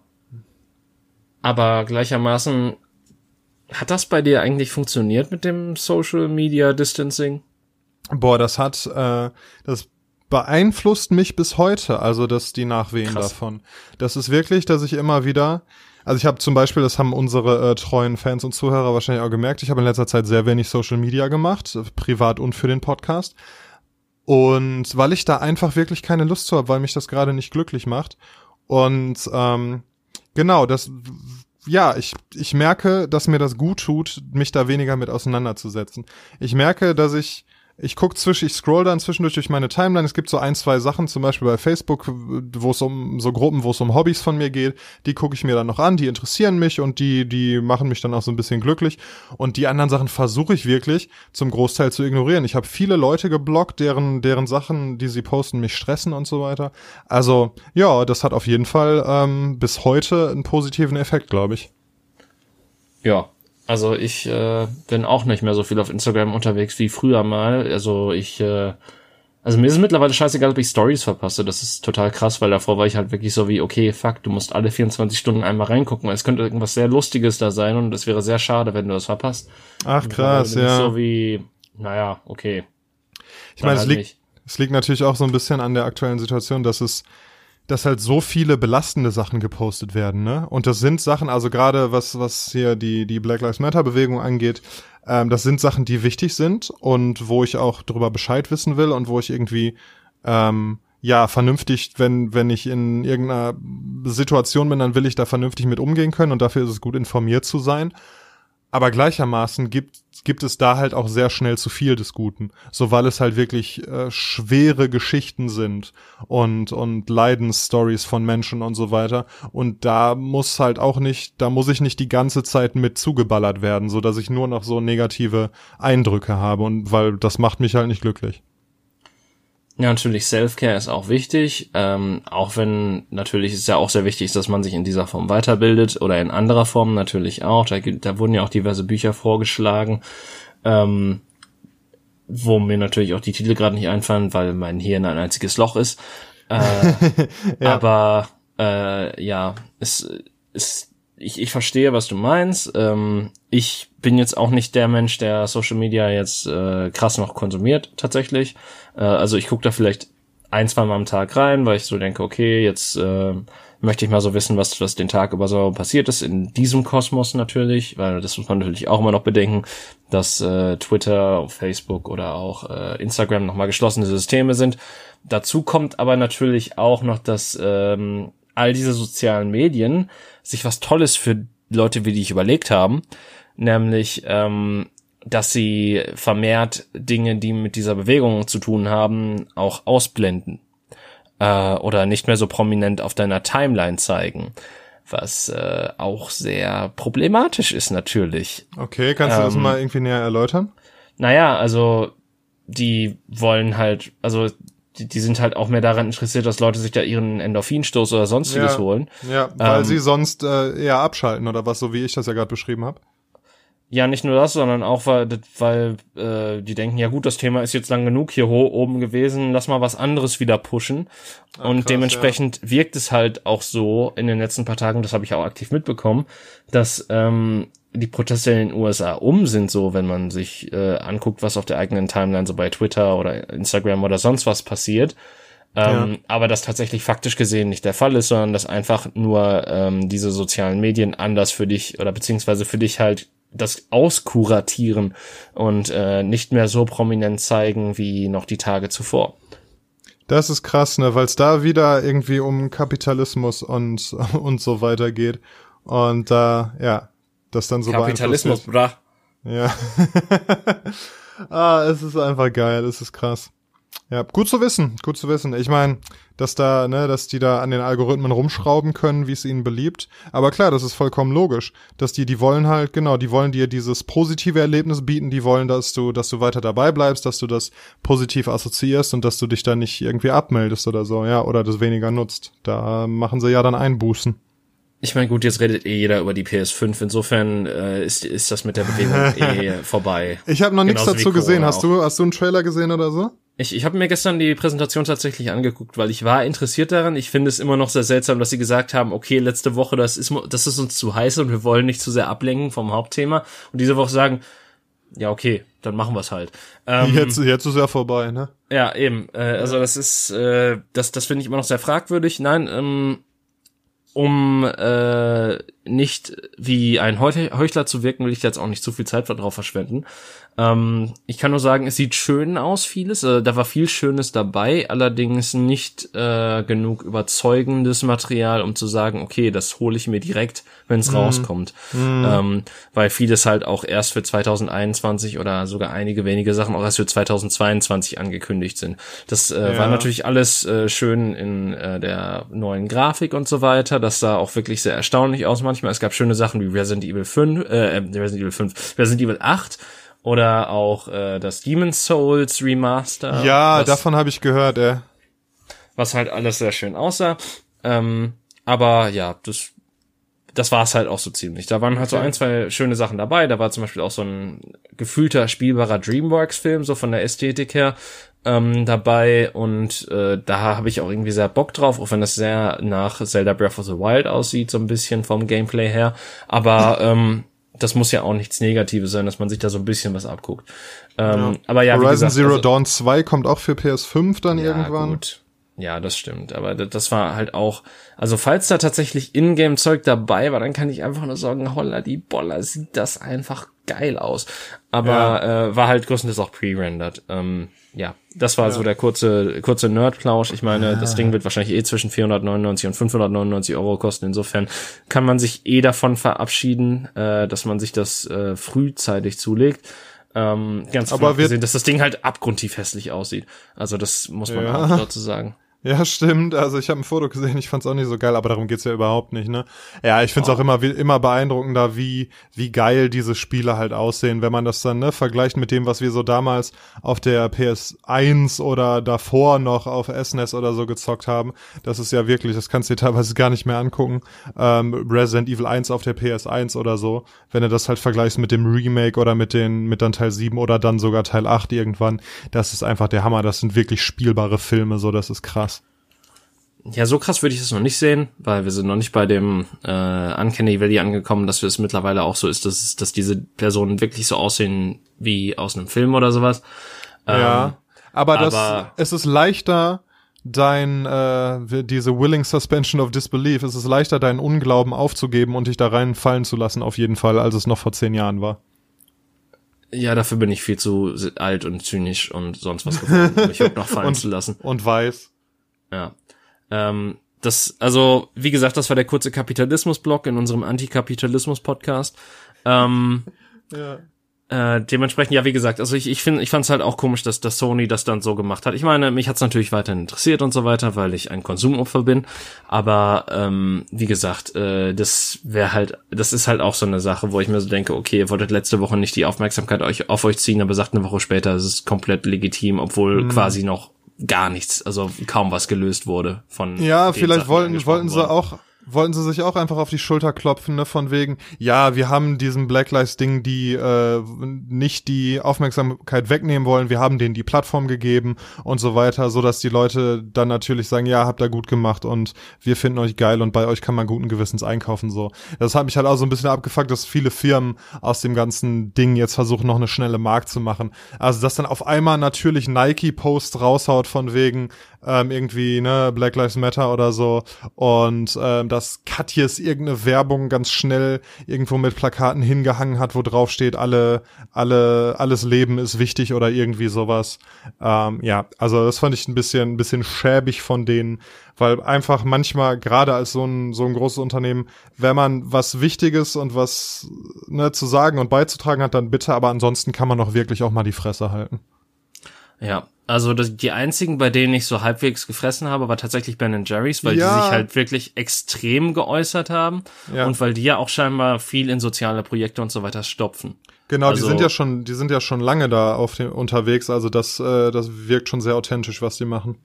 S1: Aber gleichermaßen, hat das bei dir eigentlich funktioniert mit dem Social Media Distancing?
S2: Boah, das hat, äh, das beeinflusst mich bis heute, also dass die Nachwehen
S1: Krass.
S2: davon. Das ist wirklich, dass ich immer wieder, also ich habe zum Beispiel, das haben unsere äh, treuen Fans und Zuhörer wahrscheinlich auch gemerkt, ich habe in letzter Zeit sehr wenig Social Media gemacht, äh, privat und für den Podcast. Und weil ich da einfach wirklich keine Lust zu habe, weil mich das gerade nicht glücklich macht. Und ähm, genau, das ja, ich, ich merke, dass mir das gut tut, mich da weniger mit auseinanderzusetzen. Ich merke, dass ich, ich guck zwischen, ich scroll dann zwischendurch durch meine Timeline. Es gibt so ein, zwei Sachen, zum Beispiel bei Facebook, wo es um so Gruppen, wo es um Hobbys von mir geht, die gucke ich mir dann noch an, die interessieren mich und die, die machen mich dann auch so ein bisschen glücklich. Und die anderen Sachen versuche ich wirklich zum Großteil zu ignorieren. Ich habe viele Leute geblockt, deren, deren Sachen, die sie posten, mich stressen und so weiter. Also, ja, das hat auf jeden Fall ähm, bis heute einen positiven Effekt, glaube ich.
S1: Ja. Also ich äh, bin auch nicht mehr so viel auf Instagram unterwegs wie früher mal. Also ich, äh, also mir ist es mittlerweile scheißegal, ob ich Stories verpasse. Das ist total krass, weil davor war ich halt wirklich so wie, okay, fuck, du musst alle 24 Stunden einmal reingucken, weil es könnte irgendwas sehr Lustiges da sein und es wäre sehr schade, wenn du das verpasst.
S2: Ach krass, ja.
S1: So wie, naja, okay.
S2: Ich meine, es
S1: halt
S2: liegt,
S1: nicht.
S2: es liegt natürlich auch so ein bisschen an der aktuellen Situation, dass es, dass halt so viele belastende Sachen gepostet werden, ne? Und das sind Sachen, also gerade was, was hier die, die Black Lives Matter Bewegung angeht, ähm, das sind Sachen, die wichtig sind und wo ich auch darüber Bescheid wissen will und wo ich irgendwie, ähm, ja, vernünftig, wenn, wenn ich in irgendeiner Situation bin, dann will ich da vernünftig mit umgehen können und dafür ist es gut informiert zu sein. Aber gleichermaßen gibt, gibt es da halt auch sehr schnell zu viel des Guten. So weil es halt wirklich äh, schwere Geschichten sind und, und Leidensstories von Menschen und so weiter. Und da muss halt auch nicht, da muss ich nicht die ganze Zeit mit zugeballert werden, so dass ich nur noch so negative Eindrücke habe und weil das macht mich halt nicht glücklich.
S1: Ja, natürlich, Self-Care ist auch wichtig, ähm, auch wenn natürlich ist ja auch sehr wichtig, dass man sich in dieser Form weiterbildet oder in anderer Form natürlich auch. Da, gibt, da wurden ja auch diverse Bücher vorgeschlagen, ähm, wo mir natürlich auch die Titel gerade nicht einfallen, weil mein Hirn ein einziges Loch ist. Äh,
S2: Ja.
S1: Aber äh, ja, es ist ich, ich verstehe, was du meinst. Ähm, ich bin jetzt auch nicht der Mensch, der Social Media jetzt äh, krass noch konsumiert, tatsächlich. Äh, also ich gucke da vielleicht ein, zwei Mal am Tag rein, weil ich so denke, okay, jetzt äh, möchte ich mal so wissen, was, was den Tag über so passiert ist, in diesem Kosmos natürlich, weil das muss man natürlich auch immer noch bedenken, dass äh, Twitter, Facebook oder auch äh, Instagram nochmal geschlossene Systeme sind. Dazu kommt aber natürlich auch noch, dass ähm, all diese sozialen Medien sich was Tolles für Leute wie dich überlegt haben, nämlich ähm, dass sie vermehrt Dinge, die mit dieser Bewegung zu tun haben, auch ausblenden äh, oder nicht mehr so prominent auf deiner Timeline zeigen, was äh, auch sehr problematisch ist natürlich.
S2: Okay, kannst du das
S1: Ähm,
S2: mal irgendwie näher erläutern?
S1: Naja, also die wollen halt, also die, die sind halt auch mehr daran interessiert, dass Leute sich da ihren Endorphinstoß oder sonstiges
S2: Ja.
S1: holen.
S2: Ja, weil
S1: Ähm,
S2: sie sonst äh, eher abschalten oder was, so wie ich das ja gerade beschrieben habe.
S1: Ja, nicht nur das, sondern auch, weil, weil äh, die denken, ja gut, das Thema ist jetzt lang genug hier oben gewesen, lass mal was anderes wieder pushen. und
S2: krass,
S1: dementsprechend wirkt es halt auch so in den letzten paar Tagen, das habe ich auch aktiv mitbekommen, dass ähm, die Proteste in den USA um sind, so wenn man sich äh, anguckt, was auf der eigenen Timeline so bei Twitter oder Instagram oder sonst was passiert. Ähm, Aber das tatsächlich faktisch gesehen nicht der Fall ist, sondern dass einfach nur ähm, diese sozialen Medien anders für dich oder beziehungsweise für dich halt das auskuratieren und äh, nicht mehr so prominent zeigen wie noch die Tage zuvor.
S2: Das ist krass, ne, weil es da wieder irgendwie um Kapitalismus und und so weiter geht und da ja, das dann so
S1: Kapitalismus, bra.
S2: Ja. ah, es ist einfach geil, es ist krass. Ja, gut zu wissen, gut zu wissen. Ich meine, dass da, ne, dass die da an den Algorithmen rumschrauben können, wie es ihnen beliebt. Aber klar, das ist vollkommen logisch, dass die, die wollen halt, genau, die wollen dir dieses positive Erlebnis bieten, die wollen, dass du, dass du weiter dabei bleibst, dass du das positiv assoziierst und dass du dich da nicht irgendwie abmeldest oder so, ja, oder das weniger nutzt. Da machen sie ja dann Einbußen.
S1: Ich meine, gut, jetzt redet eh jeder über die PS5. Insofern äh, ist, ist das mit der Bewegung eh vorbei.
S2: Ich habe noch nichts dazu gesehen. Hast du, hast du einen Trailer gesehen oder so?
S1: Ich, ich habe mir gestern die Präsentation tatsächlich angeguckt, weil ich war interessiert daran. Ich finde es immer noch sehr seltsam, dass sie gesagt haben, okay, letzte Woche, das ist, das ist uns zu heiß und wir wollen nicht zu sehr ablenken vom Hauptthema. Und diese Woche sagen, ja, okay, dann machen wir es halt. Ähm,
S2: Jetzt, jetzt ist ja vorbei, ne?
S1: Ja, eben. Äh, also das ist, äh, das, das finde ich immer noch sehr fragwürdig. Nein, ähm, um äh, nicht wie ein Heuch- Heuchler zu wirken, will ich jetzt auch nicht zu viel Zeit drauf verschwenden. Ähm, ich kann nur sagen, es sieht schön aus, vieles. Äh, da war viel Schönes dabei, allerdings nicht äh, genug überzeugendes Material, um zu sagen, okay, das hole ich mir direkt, wenn es rauskommt. Ähm, weil vieles halt auch erst für 2021 oder sogar einige wenige Sachen auch erst für 2022 angekündigt sind. Das äh, war
S2: Ja.
S1: natürlich alles äh, schön in äh, der neuen Grafik und so weiter. Das sah auch wirklich sehr erstaunlich aus manchmal. Es gab schöne Sachen wie Resident Evil 5, äh, äh, Resident Evil 5, Resident Evil 8 oder auch äh, das Demon's Souls Remaster.
S2: Ja,
S1: was,
S2: davon habe ich gehört, ey.
S1: was halt alles sehr schön aussah. Ähm, aber ja, das das war es halt auch so ziemlich. Da waren halt so ein, zwei schöne Sachen dabei. Da war zum Beispiel auch so ein gefühlter, spielbarer Dreamworks-Film, so von der Ästhetik her ähm, dabei. Und äh, da habe ich auch irgendwie sehr Bock drauf, auch wenn das sehr nach Zelda Breath of the Wild aussieht, so ein bisschen vom Gameplay her. Aber ähm, das muss ja auch nichts Negatives sein, dass man sich da so ein bisschen was abguckt. Ähm, Aber ja,
S2: Horizon
S1: gesagt,
S2: Zero
S1: also-
S2: Dawn 2 kommt auch für PS5 dann
S1: ja,
S2: irgendwann.
S1: Gut. Ja, das stimmt. Aber das, war halt auch, also falls da tatsächlich Ingame-Zeug dabei war, dann kann ich einfach nur sagen, holla die Boller, sieht das einfach geil aus. Aber äh, war halt größtenteils auch pre-rendered. Ähm, ja, das war so der kurze, kurze Nerd-Plausch. Ich meine, das Ding wird wahrscheinlich eh zwischen 499 und 599 Euro kosten. Insofern kann man sich eh davon verabschieden, äh, dass man sich das äh, frühzeitig zulegt. Ähm, ganz
S2: Aber
S1: gesehen, dass das Ding halt abgrundtief hässlich aussieht. Also das muss man
S2: Ja.
S1: auch dazu sagen.
S2: Ja, stimmt. Also ich habe ein Foto gesehen, ich fand's auch nicht so geil, aber darum geht's ja überhaupt nicht, ne? Ja, ich find's auch immer wie- immer beeindruckender, wie wie geil diese Spiele halt aussehen, wenn man das dann ne vergleicht mit dem, was wir so damals auf der PS1 oder davor noch auf SNES oder so gezockt haben. Das ist ja wirklich, das kannst du dir teilweise gar nicht mehr angucken. Ähm, Resident Evil 1 auf der PS1 oder so, wenn du das halt vergleichst mit dem Remake oder mit den mit dann Teil 7 oder dann sogar Teil 8 irgendwann, das ist einfach der Hammer, das sind wirklich spielbare Filme, so das ist krass.
S1: Ja, so krass würde ich das noch nicht sehen, weil wir sind noch nicht bei dem äh, Uncanny Valley angekommen, dass es mittlerweile auch so ist, dass, dass diese Personen wirklich so aussehen wie aus einem Film oder sowas.
S2: Ja,
S1: Ähm,
S2: aber das,
S1: aber-
S2: es ist leichter, dein, äh, diese willing suspension of disbelief, es ist leichter, deinen Unglauben aufzugeben und dich da reinfallen zu lassen, auf jeden Fall, als es noch vor zehn Jahren war.
S1: Ja, dafür bin ich viel zu alt und zynisch und sonst was geworden, um mich überhaupt noch fallen zu lassen.
S2: Und weiß.
S1: Ja. Ähm, das, also, wie gesagt, das war der kurze Kapitalismus-Blog in unserem Antikapitalismus-Podcast. Ähm,
S2: Ja.
S1: Äh, dementsprechend, ja, wie gesagt, also ich, ich finde, ich fand es halt auch komisch, dass, dass Sony das dann so gemacht hat. Ich meine, mich hat's natürlich weiterhin interessiert und so weiter, weil ich ein Konsumopfer bin. Aber ähm, wie gesagt, äh, das wäre halt, das ist halt auch so eine Sache, wo ich mir so denke, okay, ihr wolltet letzte Woche nicht die Aufmerksamkeit euch, auf euch ziehen, aber sagt eine Woche später, es ist komplett legitim, obwohl quasi noch gar nichts, also kaum was gelöst wurde von.
S2: Ja, vielleicht Sachen, wollten, wollten sie auch wollten sie sich auch einfach auf die Schulter klopfen, ne, von wegen, ja, wir haben diesem Black Lives Ding, die äh, nicht die Aufmerksamkeit wegnehmen wollen, wir haben denen die Plattform gegeben und so weiter, so dass die Leute dann natürlich sagen, ja, habt ihr gut gemacht und wir finden euch geil und bei euch kann man guten Gewissens einkaufen, so. Das hat mich halt auch so ein bisschen abgefuckt, dass viele Firmen aus dem ganzen Ding jetzt versuchen, noch eine schnelle Markt zu machen. Also, dass dann auf einmal natürlich Nike Post raushaut von wegen, ähm, irgendwie, ne, Black Lives Matter oder so und ähm, dass Katjes irgendeine Werbung ganz schnell irgendwo mit Plakaten hingehangen hat, wo drauf steht, alle, alle, alles Leben ist wichtig oder irgendwie sowas. Ähm, ja, also das fand ich ein bisschen, ein bisschen schäbig von denen, weil einfach manchmal, gerade als so ein, so ein großes Unternehmen, wenn man was Wichtiges und was ne, zu sagen und beizutragen hat, dann bitte, aber ansonsten kann man doch wirklich auch mal die Fresse halten.
S1: Ja, also das, die einzigen, bei denen ich so halbwegs gefressen habe, war tatsächlich Ben Jerry's, weil ja. die sich halt wirklich extrem geäußert haben ja. und weil die ja auch scheinbar viel in soziale Projekte und so weiter stopfen.
S2: Genau, also, die sind ja schon, die sind ja schon lange da auf dem unterwegs, also das, äh, das wirkt schon sehr authentisch, was die machen.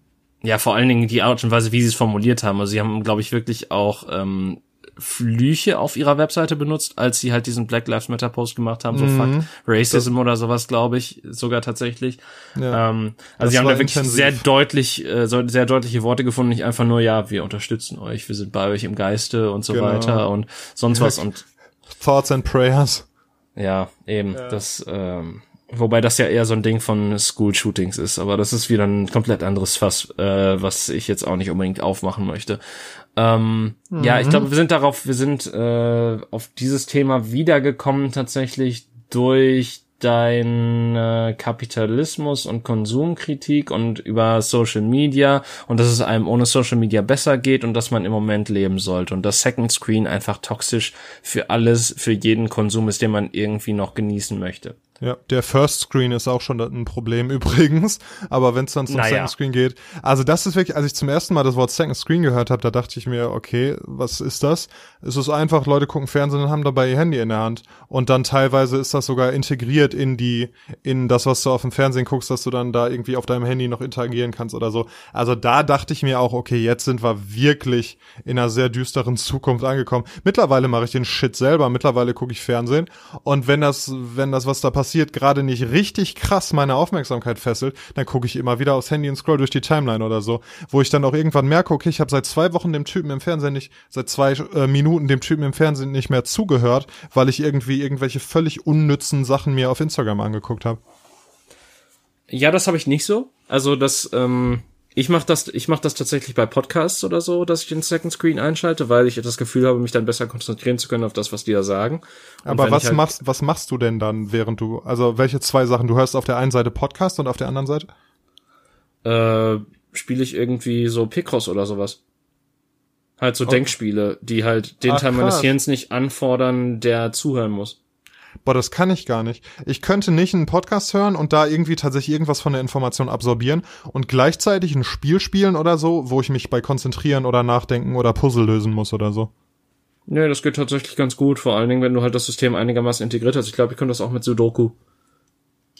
S1: Ja, vor allen Dingen die Art und Weise, wie sie es formuliert haben. Also sie haben, glaube ich, wirklich auch ähm, Flüche auf ihrer Webseite benutzt, als sie halt diesen Black Lives Matter Post gemacht haben, so mhm. fuck Racism das, oder sowas, glaube ich, sogar tatsächlich. Ja, ähm, also sie haben da wirklich intensiv. sehr deutlich, äh, sehr deutliche Worte gefunden, nicht einfach nur, ja, wir unterstützen euch, wir sind bei euch im Geiste und so genau. weiter und sonst was und
S2: Thoughts and Prayers.
S1: Ja, eben, ja. das, ähm, Wobei das ja eher so ein Ding von School-Shootings ist, aber das ist wieder ein komplett anderes Fass, äh, was ich jetzt auch nicht unbedingt aufmachen möchte. Ähm, mhm. Ja, ich glaube, wir sind darauf, wir sind äh, auf dieses Thema wiedergekommen tatsächlich durch dein äh, Kapitalismus und Konsumkritik und über Social Media und dass es einem ohne Social Media besser geht und dass man im Moment leben sollte und dass Second Screen einfach toxisch für alles, für jeden Konsum ist, den man irgendwie noch genießen möchte.
S2: Ja, der First Screen ist auch schon ein Problem übrigens, aber wenn es dann zum naja. Second Screen geht, also das ist wirklich, als ich zum ersten Mal das Wort Second Screen gehört habe, da dachte ich mir, okay, was ist das? Es ist einfach, Leute gucken Fernsehen und haben dabei ihr Handy in der Hand und dann teilweise ist das sogar integriert in die, in das, was du auf dem Fernsehen guckst, dass du dann da irgendwie auf deinem Handy noch interagieren kannst oder so. Also da dachte ich mir auch, okay, jetzt sind wir wirklich in einer sehr düsteren Zukunft angekommen. Mittlerweile mache ich den Shit selber, mittlerweile gucke ich Fernsehen und wenn das, wenn das, was da passiert, gerade nicht richtig krass meine Aufmerksamkeit fesselt, dann gucke ich immer wieder aufs Handy und scroll durch die Timeline oder so, wo ich dann auch irgendwann merke, okay, ich habe seit zwei Wochen dem Typen im Fernsehen nicht, seit zwei äh, Minuten dem Typen im Fernsehen nicht mehr zugehört, weil ich irgendwie irgendwelche völlig unnützen Sachen mir auf Instagram angeguckt habe.
S1: Ja, das habe ich nicht so. Also das, ähm, ich mache das, ich mach das tatsächlich bei Podcasts oder so, dass ich den Second Screen einschalte, weil ich das Gefühl habe, mich dann besser konzentrieren zu können auf das, was die da sagen.
S2: Und Aber was halt machst, was machst du denn dann, während du, also welche zwei Sachen? Du hörst auf der einen Seite Podcast und auf der anderen Seite?
S1: Äh, spiele ich irgendwie so Picross oder sowas. Halt so okay. Denkspiele, die halt den Ach, Teil meines Hirns nicht anfordern, der zuhören muss
S2: boah, das kann ich gar nicht. Ich könnte nicht einen Podcast hören und da irgendwie tatsächlich irgendwas von der Information absorbieren und gleichzeitig ein Spiel spielen oder so, wo ich mich bei konzentrieren oder nachdenken oder Puzzle lösen muss oder so.
S1: Nee, das geht tatsächlich ganz gut, vor allen Dingen, wenn du halt das System einigermaßen integriert hast. Ich glaube, ich könnte das auch mit Sudoku.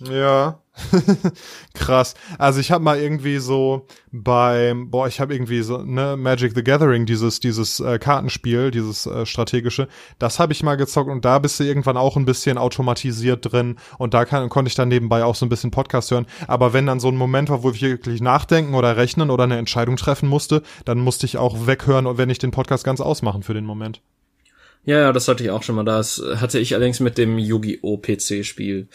S2: Ja, krass. Also ich habe mal irgendwie so beim, boah, ich habe irgendwie so ne Magic the Gathering, dieses dieses äh, Kartenspiel, dieses äh, strategische, das habe ich mal gezockt und da bist du irgendwann auch ein bisschen automatisiert drin und da kann, konnte ich dann nebenbei auch so ein bisschen Podcast hören. Aber wenn dann so ein Moment war, wo ich wirklich nachdenken oder rechnen oder eine Entscheidung treffen musste, dann musste ich auch weghören und wenn ich den Podcast ganz ausmachen für den Moment.
S1: Ja, ja, das hatte ich auch schon mal. Das hatte ich allerdings mit dem Yu-Gi-Oh! PC-Spiel.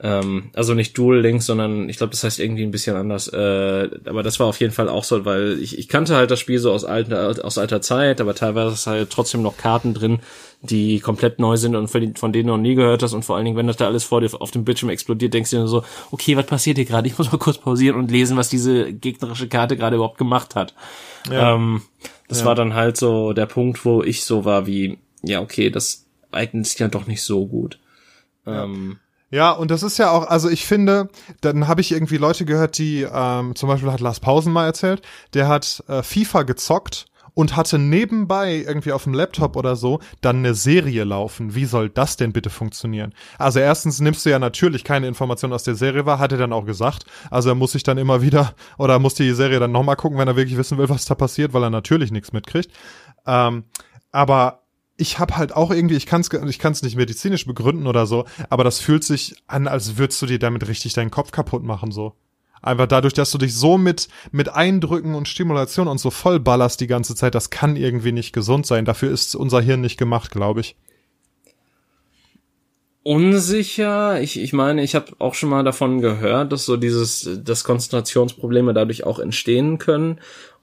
S1: Ähm, also nicht Dual Links, sondern ich glaube, das heißt irgendwie ein bisschen anders. Äh, aber das war auf jeden Fall auch so, weil ich, ich kannte halt das Spiel so aus alter, aus alter Zeit, aber teilweise ist halt trotzdem noch Karten drin, die komplett neu sind und von denen du noch nie gehört hast. Und vor allen Dingen, wenn das da alles vor dir auf dem Bildschirm explodiert, denkst du dir so, okay, was passiert hier gerade? Ich muss mal kurz pausieren und lesen, was diese gegnerische Karte gerade überhaupt gemacht hat. Ja. Ähm, das ja. war dann halt so der Punkt, wo ich so war wie, ja, okay, das eignet sich ja doch nicht so gut.
S2: Ja. Ähm, ja, und das ist ja auch, also ich finde, dann habe ich irgendwie Leute gehört, die, ähm, zum Beispiel hat Lars Pausen mal erzählt, der hat äh, FIFA gezockt und hatte nebenbei irgendwie auf dem Laptop oder so dann eine Serie laufen. Wie soll das denn bitte funktionieren? Also erstens nimmst du ja natürlich keine Informationen aus der Serie wahr, hat er dann auch gesagt. Also er muss sich dann immer wieder oder muss die Serie dann nochmal gucken, wenn er wirklich wissen will, was da passiert, weil er natürlich nichts mitkriegt. Ähm, aber ich habe halt auch irgendwie, ich kann es ich kann's nicht medizinisch begründen oder so, aber das fühlt sich an, als würdest du dir damit richtig deinen Kopf kaputt machen so. Einfach dadurch, dass du dich so mit, mit Eindrücken und Stimulation und so voll ballerst die ganze Zeit, das kann irgendwie nicht gesund sein. Dafür ist unser Hirn nicht gemacht, glaube ich.
S1: Unsicher. Ich, ich meine, ich habe auch schon mal davon gehört, dass so dieses, dass Konzentrationsprobleme dadurch auch entstehen können.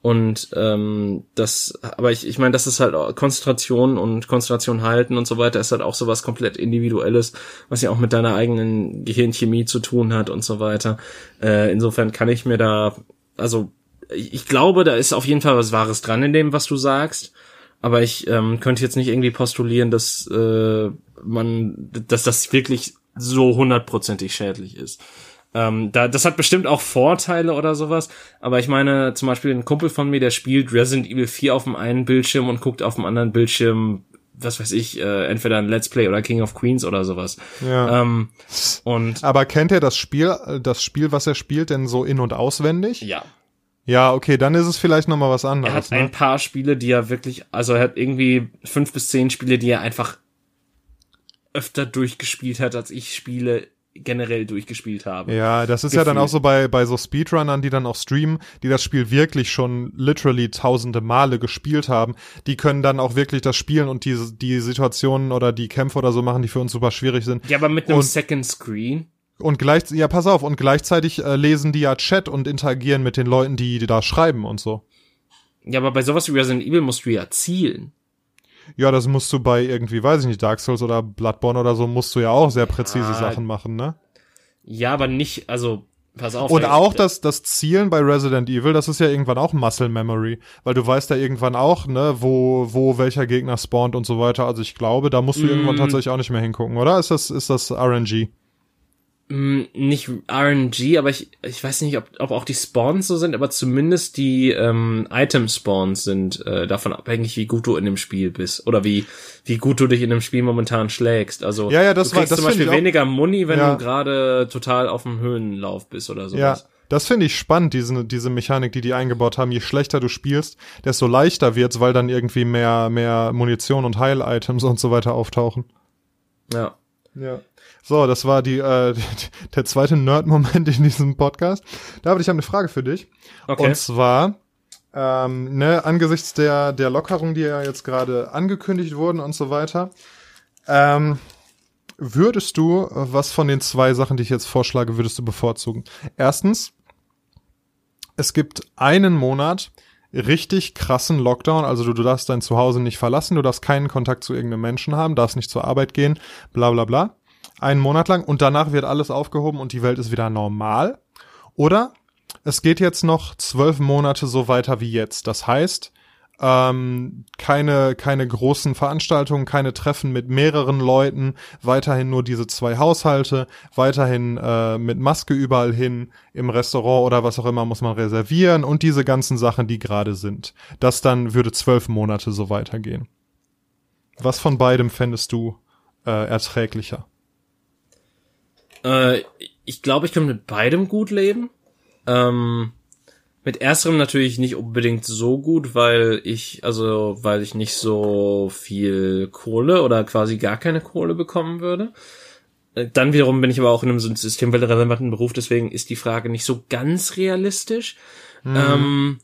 S1: Und ähm, das, aber ich, ich meine, das ist halt Konzentration und Konzentration halten und so weiter, ist halt auch sowas komplett Individuelles, was ja auch mit deiner eigenen Gehirnchemie zu tun hat und so weiter. Äh, insofern kann ich mir da, also ich, glaube, da ist auf jeden Fall was Wahres dran in dem, was du sagst. Aber ich ähm, könnte jetzt nicht irgendwie postulieren, dass äh, man, dass das wirklich so hundertprozentig schädlich ist. Ähm, da, das hat bestimmt auch Vorteile oder sowas, aber ich meine, zum Beispiel ein Kumpel von mir, der spielt Resident Evil 4 auf dem einen Bildschirm und guckt auf dem anderen Bildschirm, was weiß ich, äh, entweder ein Let's Play oder King of Queens oder sowas.
S2: Ja.
S1: Ähm, und
S2: Aber kennt er das Spiel, das Spiel, was er spielt, denn so in- und auswendig?
S1: ja,
S2: Ja, okay, dann ist es vielleicht nochmal was
S1: er
S2: anderes.
S1: hat
S2: ne?
S1: ein paar Spiele, die er wirklich, also er hat irgendwie fünf bis zehn Spiele, die er einfach öfter durchgespielt hat, als ich Spiele generell durchgespielt habe.
S2: Ja, das ist ja dann
S1: Gefühl.
S2: auch so bei, bei so Speedrunnern, die dann auch streamen, die das Spiel wirklich schon literally tausende Male gespielt haben. Die können dann auch wirklich das spielen und die, die Situationen oder die Kämpfe oder so machen, die für uns super schwierig sind.
S1: Ja, aber mit einem
S2: Und-
S1: Second Screen.
S2: Und gleich, ja, pass auf, und gleichzeitig äh, lesen die ja Chat und interagieren mit den Leuten, die, die da schreiben und so.
S1: Ja, aber bei sowas wie Resident Evil musst du ja zielen.
S2: Ja, das musst du bei irgendwie, weiß ich nicht, Dark Souls oder Bloodborne oder so, musst du ja auch sehr präzise
S1: Ja.
S2: Sachen machen, ne?
S1: Ja, aber nicht, also, pass auf.
S2: Und auch das, das Zielen bei Resident Evil, das ist ja irgendwann auch Muscle Memory, weil du weißt ja irgendwann auch, ne, wo, wo welcher Gegner spawnt und so weiter. Also ich glaube, da musst du irgendwann
S1: Mm.
S2: tatsächlich auch nicht mehr hingucken, oder? Ist das, ist das RNG?
S1: Mh, nicht RNG, aber ich, ich weiß nicht, ob, ob auch die Spawns so sind, aber zumindest die ähm, Item-Spawns sind äh, davon abhängig, wie gut du in dem Spiel bist. Oder wie, wie gut du dich in dem Spiel momentan schlägst. Also
S2: Ja, ja, das
S1: du
S2: war-
S1: kriegst
S2: das
S1: zum Beispiel weniger Muni, wenn
S2: Ja.
S1: du gerade total auf dem Höhenlauf bist oder
S2: Ja,
S1: sowas.
S2: das finde ich spannend, diese, diese Mechanik, die die eingebaut haben. Je schlechter du spielst, desto leichter wird's, weil dann irgendwie mehr, mehr Munition und Heil-Items und so weiter auftauchen.
S1: Ja.
S2: Ja. So, das war die, äh, der zweite Nerd-Moment in diesem Podcast. David, ich habe eine Frage für dich.
S1: Okay.
S2: Und zwar, ähm, ne, angesichts der, der Lockerung, die ja jetzt gerade angekündigt wurden und so weiter, ähm, würdest du, äh, was von den zwei Sachen, die ich jetzt vorschlage, würdest du bevorzugen? Erstens, es gibt einen Monat richtig krassen Lockdown, also du, du darfst dein Zuhause nicht verlassen, du darfst keinen Kontakt zu irgendeinem Menschen haben, darfst nicht zur Arbeit gehen, bla bla bla. Einen Monat lang und danach wird alles aufgehoben und die Welt ist wieder normal. Oder es geht jetzt noch zwölf Monate so weiter wie jetzt. Das heißt, ähm, keine, keine großen Veranstaltungen, keine Treffen mit mehreren Leuten, weiterhin nur diese zwei Haushalte, weiterhin äh, mit Maske überall hin, im Restaurant oder was auch immer muss man reservieren und diese ganzen Sachen, die gerade sind. Das dann würde zwölf Monate so weitergehen. Was von beidem fändest du äh, erträglicher?
S1: Äh, ich glaube, ich kann mit beidem gut leben. Ähm, mit ersterem natürlich nicht unbedingt so gut, weil ich, also, weil ich nicht so viel Kohle oder quasi gar keine Kohle bekommen würde. Äh, Dann wiederum bin ich aber auch in einem systemrelevanten Beruf, deswegen ist die Frage nicht so ganz realistisch. Ähm,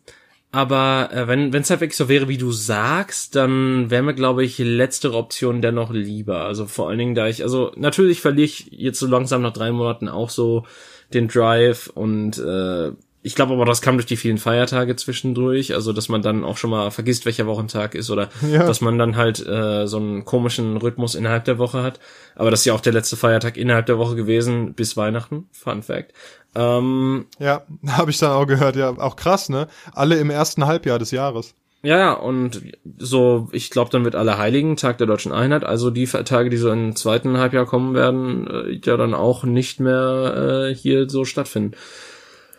S1: aber äh, wenn es halt wirklich so wäre, wie du sagst, dann wäre mir, glaube ich, letztere Option dennoch lieber. Also vor allen Dingen, da ich, also natürlich verliere ich jetzt so langsam nach drei Monaten auch so den Drive und äh, ich glaube aber, das kam durch die vielen Feiertage zwischendurch, also dass man dann auch schon mal vergisst, welcher Wochentag ist oder
S2: Ja.
S1: dass man dann halt äh, so einen komischen Rhythmus innerhalb der Woche hat. Aber das ist ja auch der letzte Feiertag innerhalb der Woche gewesen bis Weihnachten. Fun Fact. Ähm,
S2: Ja, habe ich dann auch gehört. Ja, auch krass, ne? Alle im ersten Halbjahr des Jahres.
S1: Ja, und so, ich glaube, dann wird Allerheiligen, Tag der Deutschen Einheit, also die Tage, die so im zweiten Halbjahr kommen werden, äh, ja dann auch nicht mehr äh, hier so stattfinden.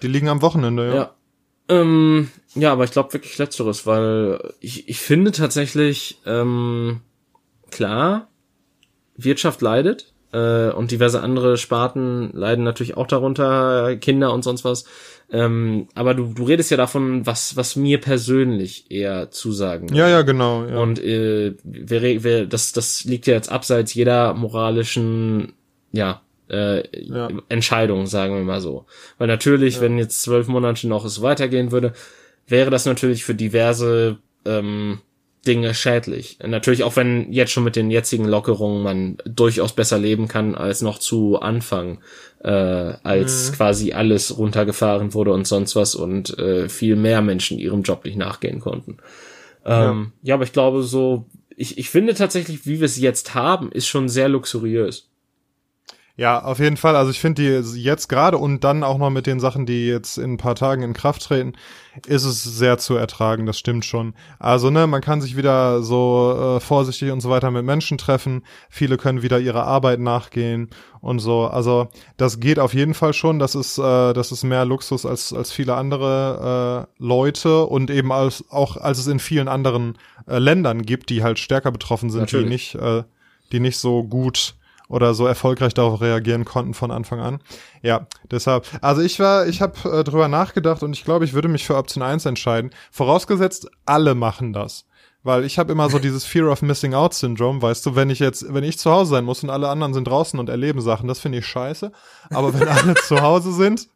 S2: Die liegen am Wochenende, ja.
S1: Ähm, ja, aber ich glaube wirklich letzteres, weil ich, ich finde tatsächlich, ähm, klar, Wirtschaft leidet äh, und diverse andere Sparten leiden natürlich auch darunter, Kinder und sonst was. Ähm, aber du, du redest ja davon, was, was mir persönlich eher zusagen
S2: Ja, ja, genau. Ja.
S1: Und äh, wir, wir, das, das liegt ja jetzt abseits jeder moralischen, ja, äh,
S2: Ja.
S1: Entscheidung, sagen wir mal so. Weil natürlich, wenn jetzt zwölf Monate noch es weitergehen würde, wäre das natürlich für diverse ähm, Dinge schädlich. Natürlich auch wenn jetzt schon mit den jetzigen Lockerungen man durchaus besser leben kann als noch zu Anfang, äh, als quasi alles runtergefahren wurde und sonst was und äh, viel mehr Menschen ihrem Job nicht nachgehen konnten. Ähm, ja. aber ich glaube so, ich, ich finde tatsächlich, wie wir es jetzt haben, ist schon sehr luxuriös.
S2: Ja, auf jeden Fall. Also ich finde die jetzt gerade und dann auch noch mit den Sachen, die jetzt in ein paar Tagen in Kraft treten, ist es sehr zu ertragen. Das stimmt schon. Also ne, man kann sich wieder so äh, vorsichtig und so weiter mit Menschen treffen. Viele können wieder ihrer Arbeit nachgehen und so. Also das geht auf jeden Fall schon. Das ist äh, das ist mehr Luxus als als viele andere äh, Leute und eben als auch als es in vielen anderen äh, Ländern gibt, die halt stärker betroffen sind, die
S1: Natürlich.
S2: nicht äh, die nicht so gut oder so erfolgreich darauf reagieren konnten von Anfang an. Ja, deshalb. Also ich war, ich habe äh, drüber nachgedacht und ich glaube, ich würde mich für Option 1 entscheiden. Vorausgesetzt, alle machen das. Weil ich habe immer so dieses Fear of Missing Out Syndrome, weißt du, wenn ich jetzt, wenn ich zu Hause sein muss und alle anderen sind draußen und erleben Sachen, das finde ich scheiße. Aber wenn alle zu Hause sind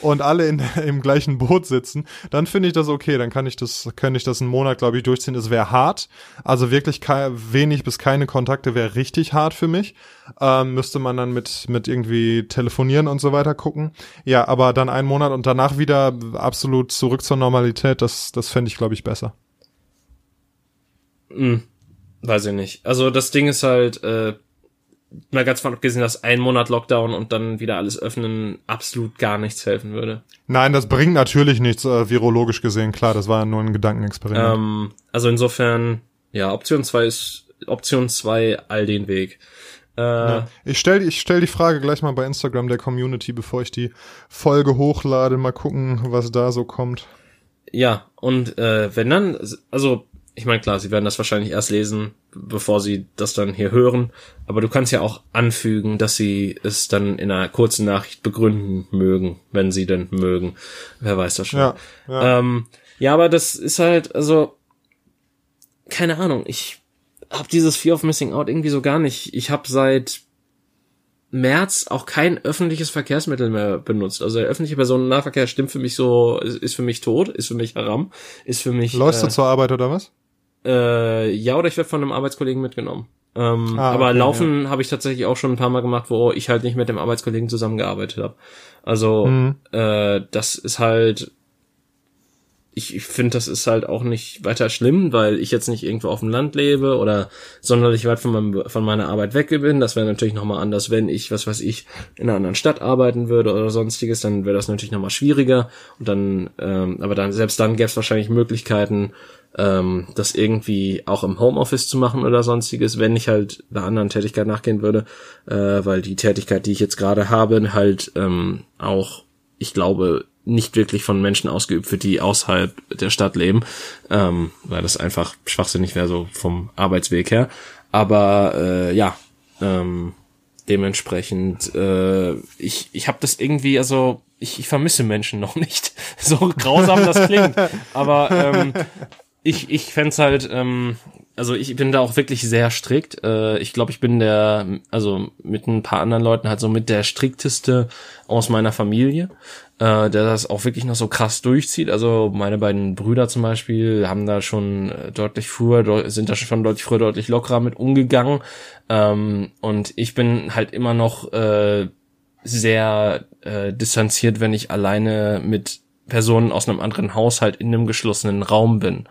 S2: und alle in, im gleichen Boot sitzen, dann finde ich das okay. Dann kann ich das, kann ich das einen Monat, glaube ich, durchziehen. Es wäre hart. Also wirklich wenig bis keine Kontakte wäre richtig hart für mich. Ähm, müsste man dann mit, mit irgendwie telefonieren und so weiter gucken. Ja, aber dann einen Monat und danach wieder absolut zurück zur Normalität, das, das fände ich, glaube ich, besser.
S1: Hm, weiß ich nicht. Also das Ding ist halt, äh, mal ganz von abgesehen, dass ein Monat Lockdown und dann wieder alles öffnen absolut gar nichts helfen würde.
S2: Nein, das bringt natürlich nichts, äh, virologisch gesehen. Klar, das war ja nur ein Gedankenexperiment.
S1: Ähm, also insofern, ja, Option 2 ist Option 2 all den Weg. Äh,
S2: Ja. Ich stell, ich stell die Frage gleich mal bei Instagram der Community, bevor ich die Folge hochlade. Mal gucken, was da so kommt.
S1: Ja, und äh, wenn dann, also ich meine klar, sie werden das wahrscheinlich erst lesen, bevor sie das dann hier hören, aber du kannst ja auch anfügen, dass sie es dann in einer kurzen Nachricht begründen mögen, wenn sie denn mögen. Wer weiß das schon.
S2: Ja, ja.
S1: Ähm, ja, aber das ist halt, also, keine Ahnung, ich hab dieses Fear of Missing Out irgendwie so gar nicht. Ich habe seit März auch kein öffentliches Verkehrsmittel mehr benutzt. Also der öffentliche Personennahverkehr stimmt für mich so, ist, ist für mich tot, ist für mich haram, ist für mich.
S2: Läufst
S1: äh,
S2: du zur Arbeit oder was?
S1: Äh, ja, oder ich werde von einem Arbeitskollegen mitgenommen. Ähm,
S2: Ah,
S1: aber
S2: okay,
S1: Laufen habe ich tatsächlich auch schon ein paar Mal gemacht, wo ich halt nicht mit dem Arbeitskollegen zusammengearbeitet habe. Also
S2: Mhm.
S1: äh, das ist halt, ich, ich finde, das ist halt auch nicht weiter schlimm, weil ich jetzt nicht irgendwo auf dem Land lebe oder sonderlich weit von, meinem, von meiner Arbeit weg bin. Das wäre natürlich nochmal anders, wenn ich, was weiß ich, in einer anderen Stadt arbeiten würde oder sonstiges, dann wäre das natürlich nochmal schwieriger. Und dann, ähm, aber dann, selbst dann gäbe es wahrscheinlich Möglichkeiten, ähm, das irgendwie auch im Homeoffice zu machen oder sonstiges, wenn ich halt einer anderen Tätigkeit nachgehen würde, äh, weil die Tätigkeit, die ich jetzt gerade habe, halt ähm, auch, ich glaube, nicht wirklich von Menschen ausgeübt wird, die außerhalb der Stadt leben, ähm, weil das einfach schwachsinnig wäre, so vom Arbeitsweg her. Aber äh, ja, ähm, dementsprechend, äh, ich, ich habe das irgendwie, also ich, ich vermisse Menschen noch nicht. So grausam das klingt. Aber ähm, ich, ich fänd's halt, ähm, also ich bin da auch wirklich sehr strikt. Äh, ich glaube, ich bin der, also mit ein paar anderen Leuten halt so mit der strikteste aus meiner Familie, äh, der das auch wirklich noch so krass durchzieht. Also meine beiden Brüder zum Beispiel haben da schon äh, deutlich früher, sind da schon deutlich früher deutlich lockerer mit umgegangen. Ähm, und ich bin halt immer noch äh, sehr äh, distanziert, wenn ich alleine mit Personen aus einem anderen Haushalt in einem geschlossenen Raum bin,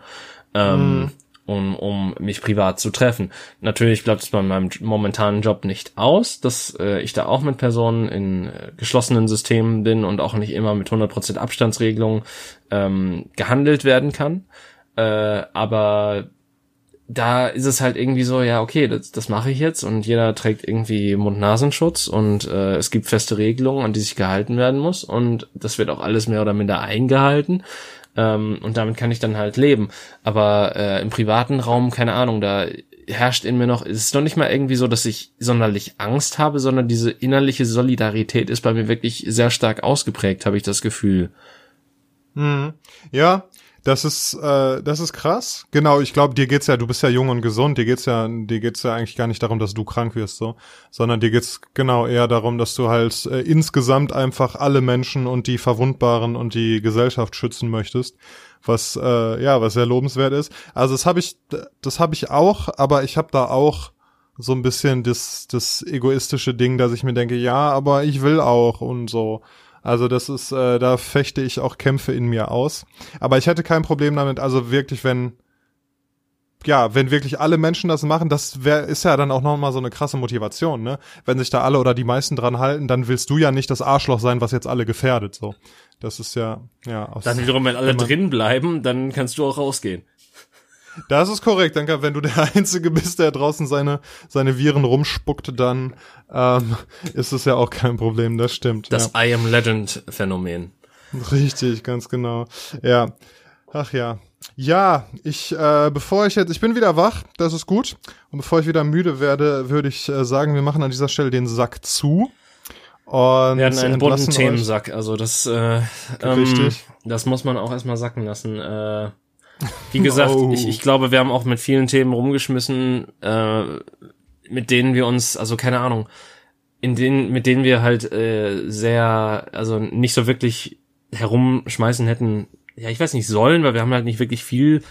S1: ähm, um, um mich privat zu treffen. Natürlich bleibt es bei meinem momentanen Job nicht aus, dass äh, ich da auch mit Personen in äh, geschlossenen Systemen bin und auch nicht immer mit 100% Abstandsregelung ähm, gehandelt werden kann. Äh, aber da ist es halt irgendwie so, ja, okay, das, das mache ich jetzt und jeder trägt irgendwie Mund-Nasenschutz und äh, es gibt feste Regelungen, an die sich gehalten werden muss und das wird auch alles mehr oder minder eingehalten. Ähm, und damit kann ich dann halt leben. Aber äh, im privaten Raum, keine Ahnung, da herrscht in mir noch, es ist noch nicht mal irgendwie so, dass ich sonderlich Angst habe, sondern diese innerliche Solidarität ist bei mir wirklich sehr stark ausgeprägt, habe ich das Gefühl.
S2: Mhm. Ja, das ist, äh, das ist krass. Genau, ich glaube, dir geht's ja, du bist ja jung und gesund, dir geht's ja, dir geht's ja eigentlich gar nicht darum, dass du krank wirst, so, sondern dir geht's genau eher darum, dass du halt äh, insgesamt einfach alle Menschen und die Verwundbaren und die Gesellschaft schützen möchtest, was äh, ja, was sehr lobenswert ist. Also das habe ich, das habe ich auch, aber ich habe da auch so ein bisschen das, das egoistische Ding, dass ich mir denke, ja, aber ich will auch und so. Also das ist, äh, da fechte ich auch Kämpfe in mir aus. Aber ich hätte kein Problem damit, also wirklich, wenn, ja, wenn wirklich alle Menschen das machen, das wär, ist ja dann auch nochmal so eine krasse Motivation, ne? Wenn sich da alle oder die meisten dran halten, dann willst du ja nicht das Arschloch sein, was jetzt alle gefährdet, so. Das ist ja, ja.
S1: Aus, dann wiederum, wenn alle wenn drin bleiben, dann kannst du auch rausgehen.
S2: Das ist korrekt. Danke. Wenn du der Einzige bist, der draußen seine, seine Viren rumspuckt, dann ähm, ist es ja auch kein Problem. Das stimmt.
S1: Das ja. I am Legend Phänomen.
S2: Richtig, ganz genau. Ja. Ach ja. Ja, ich, äh, bevor ich jetzt, ich bin wieder wach, das ist gut. Und bevor ich wieder müde werde, würde ich äh, sagen, wir machen an dieser Stelle den Sack zu.
S1: Und wir hatten einen bunten Themensack, also das, äh, Richtig. Ähm, das muss man auch erstmal sacken lassen. Äh, wie gesagt, oh. ich, ich glaube, wir haben auch mit vielen Themen rumgeschmissen, äh, mit denen wir uns, also keine Ahnung, in denen, mit denen wir halt äh, sehr, also nicht so wirklich herumschmeißen hätten, ja, ich weiß nicht, sollen, weil wir haben halt nicht wirklich viel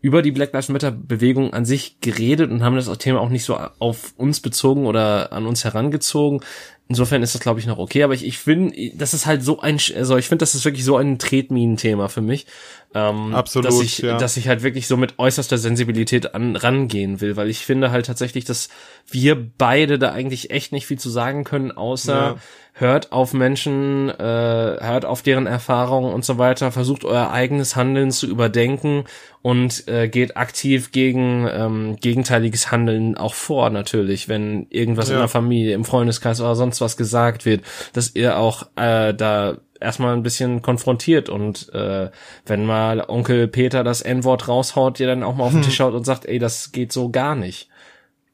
S1: über die Black Lives Matter Bewegung an sich geredet und haben das Thema auch nicht so auf uns bezogen oder an uns herangezogen. Insofern ist das, glaube ich, noch okay. Aber ich, ich finde, das ist halt so ein, also ich finde, das ist wirklich so ein Tretminen-Thema für mich. Ähm, Absolut, dass ich, ja. dass ich halt wirklich so mit äußerster Sensibilität an, rangehen will, weil ich finde halt tatsächlich, dass wir beide da eigentlich echt nicht viel zu sagen können, außer ja. hört auf Menschen, äh, hört auf deren Erfahrungen und so weiter, versucht euer eigenes Handeln zu überdenken und äh, geht aktiv gegen ähm, gegenteiliges Handeln auch vor, natürlich, wenn irgendwas ja. in der Familie, im Freundeskreis oder sonst was gesagt wird, dass ihr auch äh, da erstmal ein bisschen konfrontiert und äh, wenn mal Onkel Peter das N-Wort raushaut, ihr dann auch mal auf den Tisch schaut und sagt, ey, das geht so gar nicht.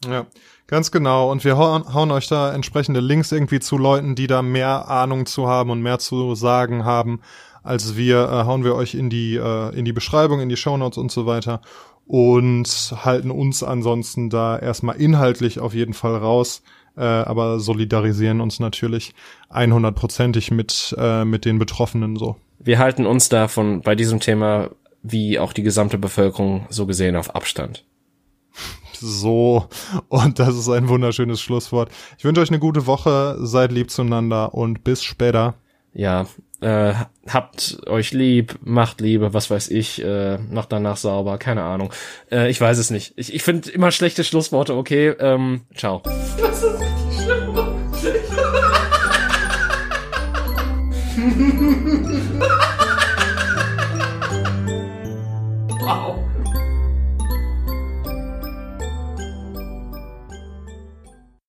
S2: Ja, ganz genau. Und wir hauen, hauen euch da entsprechende Links irgendwie zu Leuten, die da mehr Ahnung zu haben und mehr zu sagen haben als wir, äh, hauen wir euch in die, äh, in die Beschreibung, in die Shownotes und so weiter und halten uns ansonsten da erstmal inhaltlich auf jeden Fall raus äh, aber solidarisieren uns natürlich 100%ig mit, äh, mit den Betroffenen so.
S1: Wir halten uns davon bei diesem Thema wie auch die gesamte Bevölkerung so gesehen auf Abstand.
S2: So, und das ist ein wunderschönes Schlusswort. Ich wünsche euch eine gute Woche, seid lieb zueinander und bis später.
S1: Ja, äh, habt euch lieb, macht Liebe, was weiß ich, äh, macht danach sauber, keine Ahnung. Äh, ich weiß es nicht. Ich, ich finde immer schlechte Schlussworte, okay. Ähm, ciao. Mm-hmm.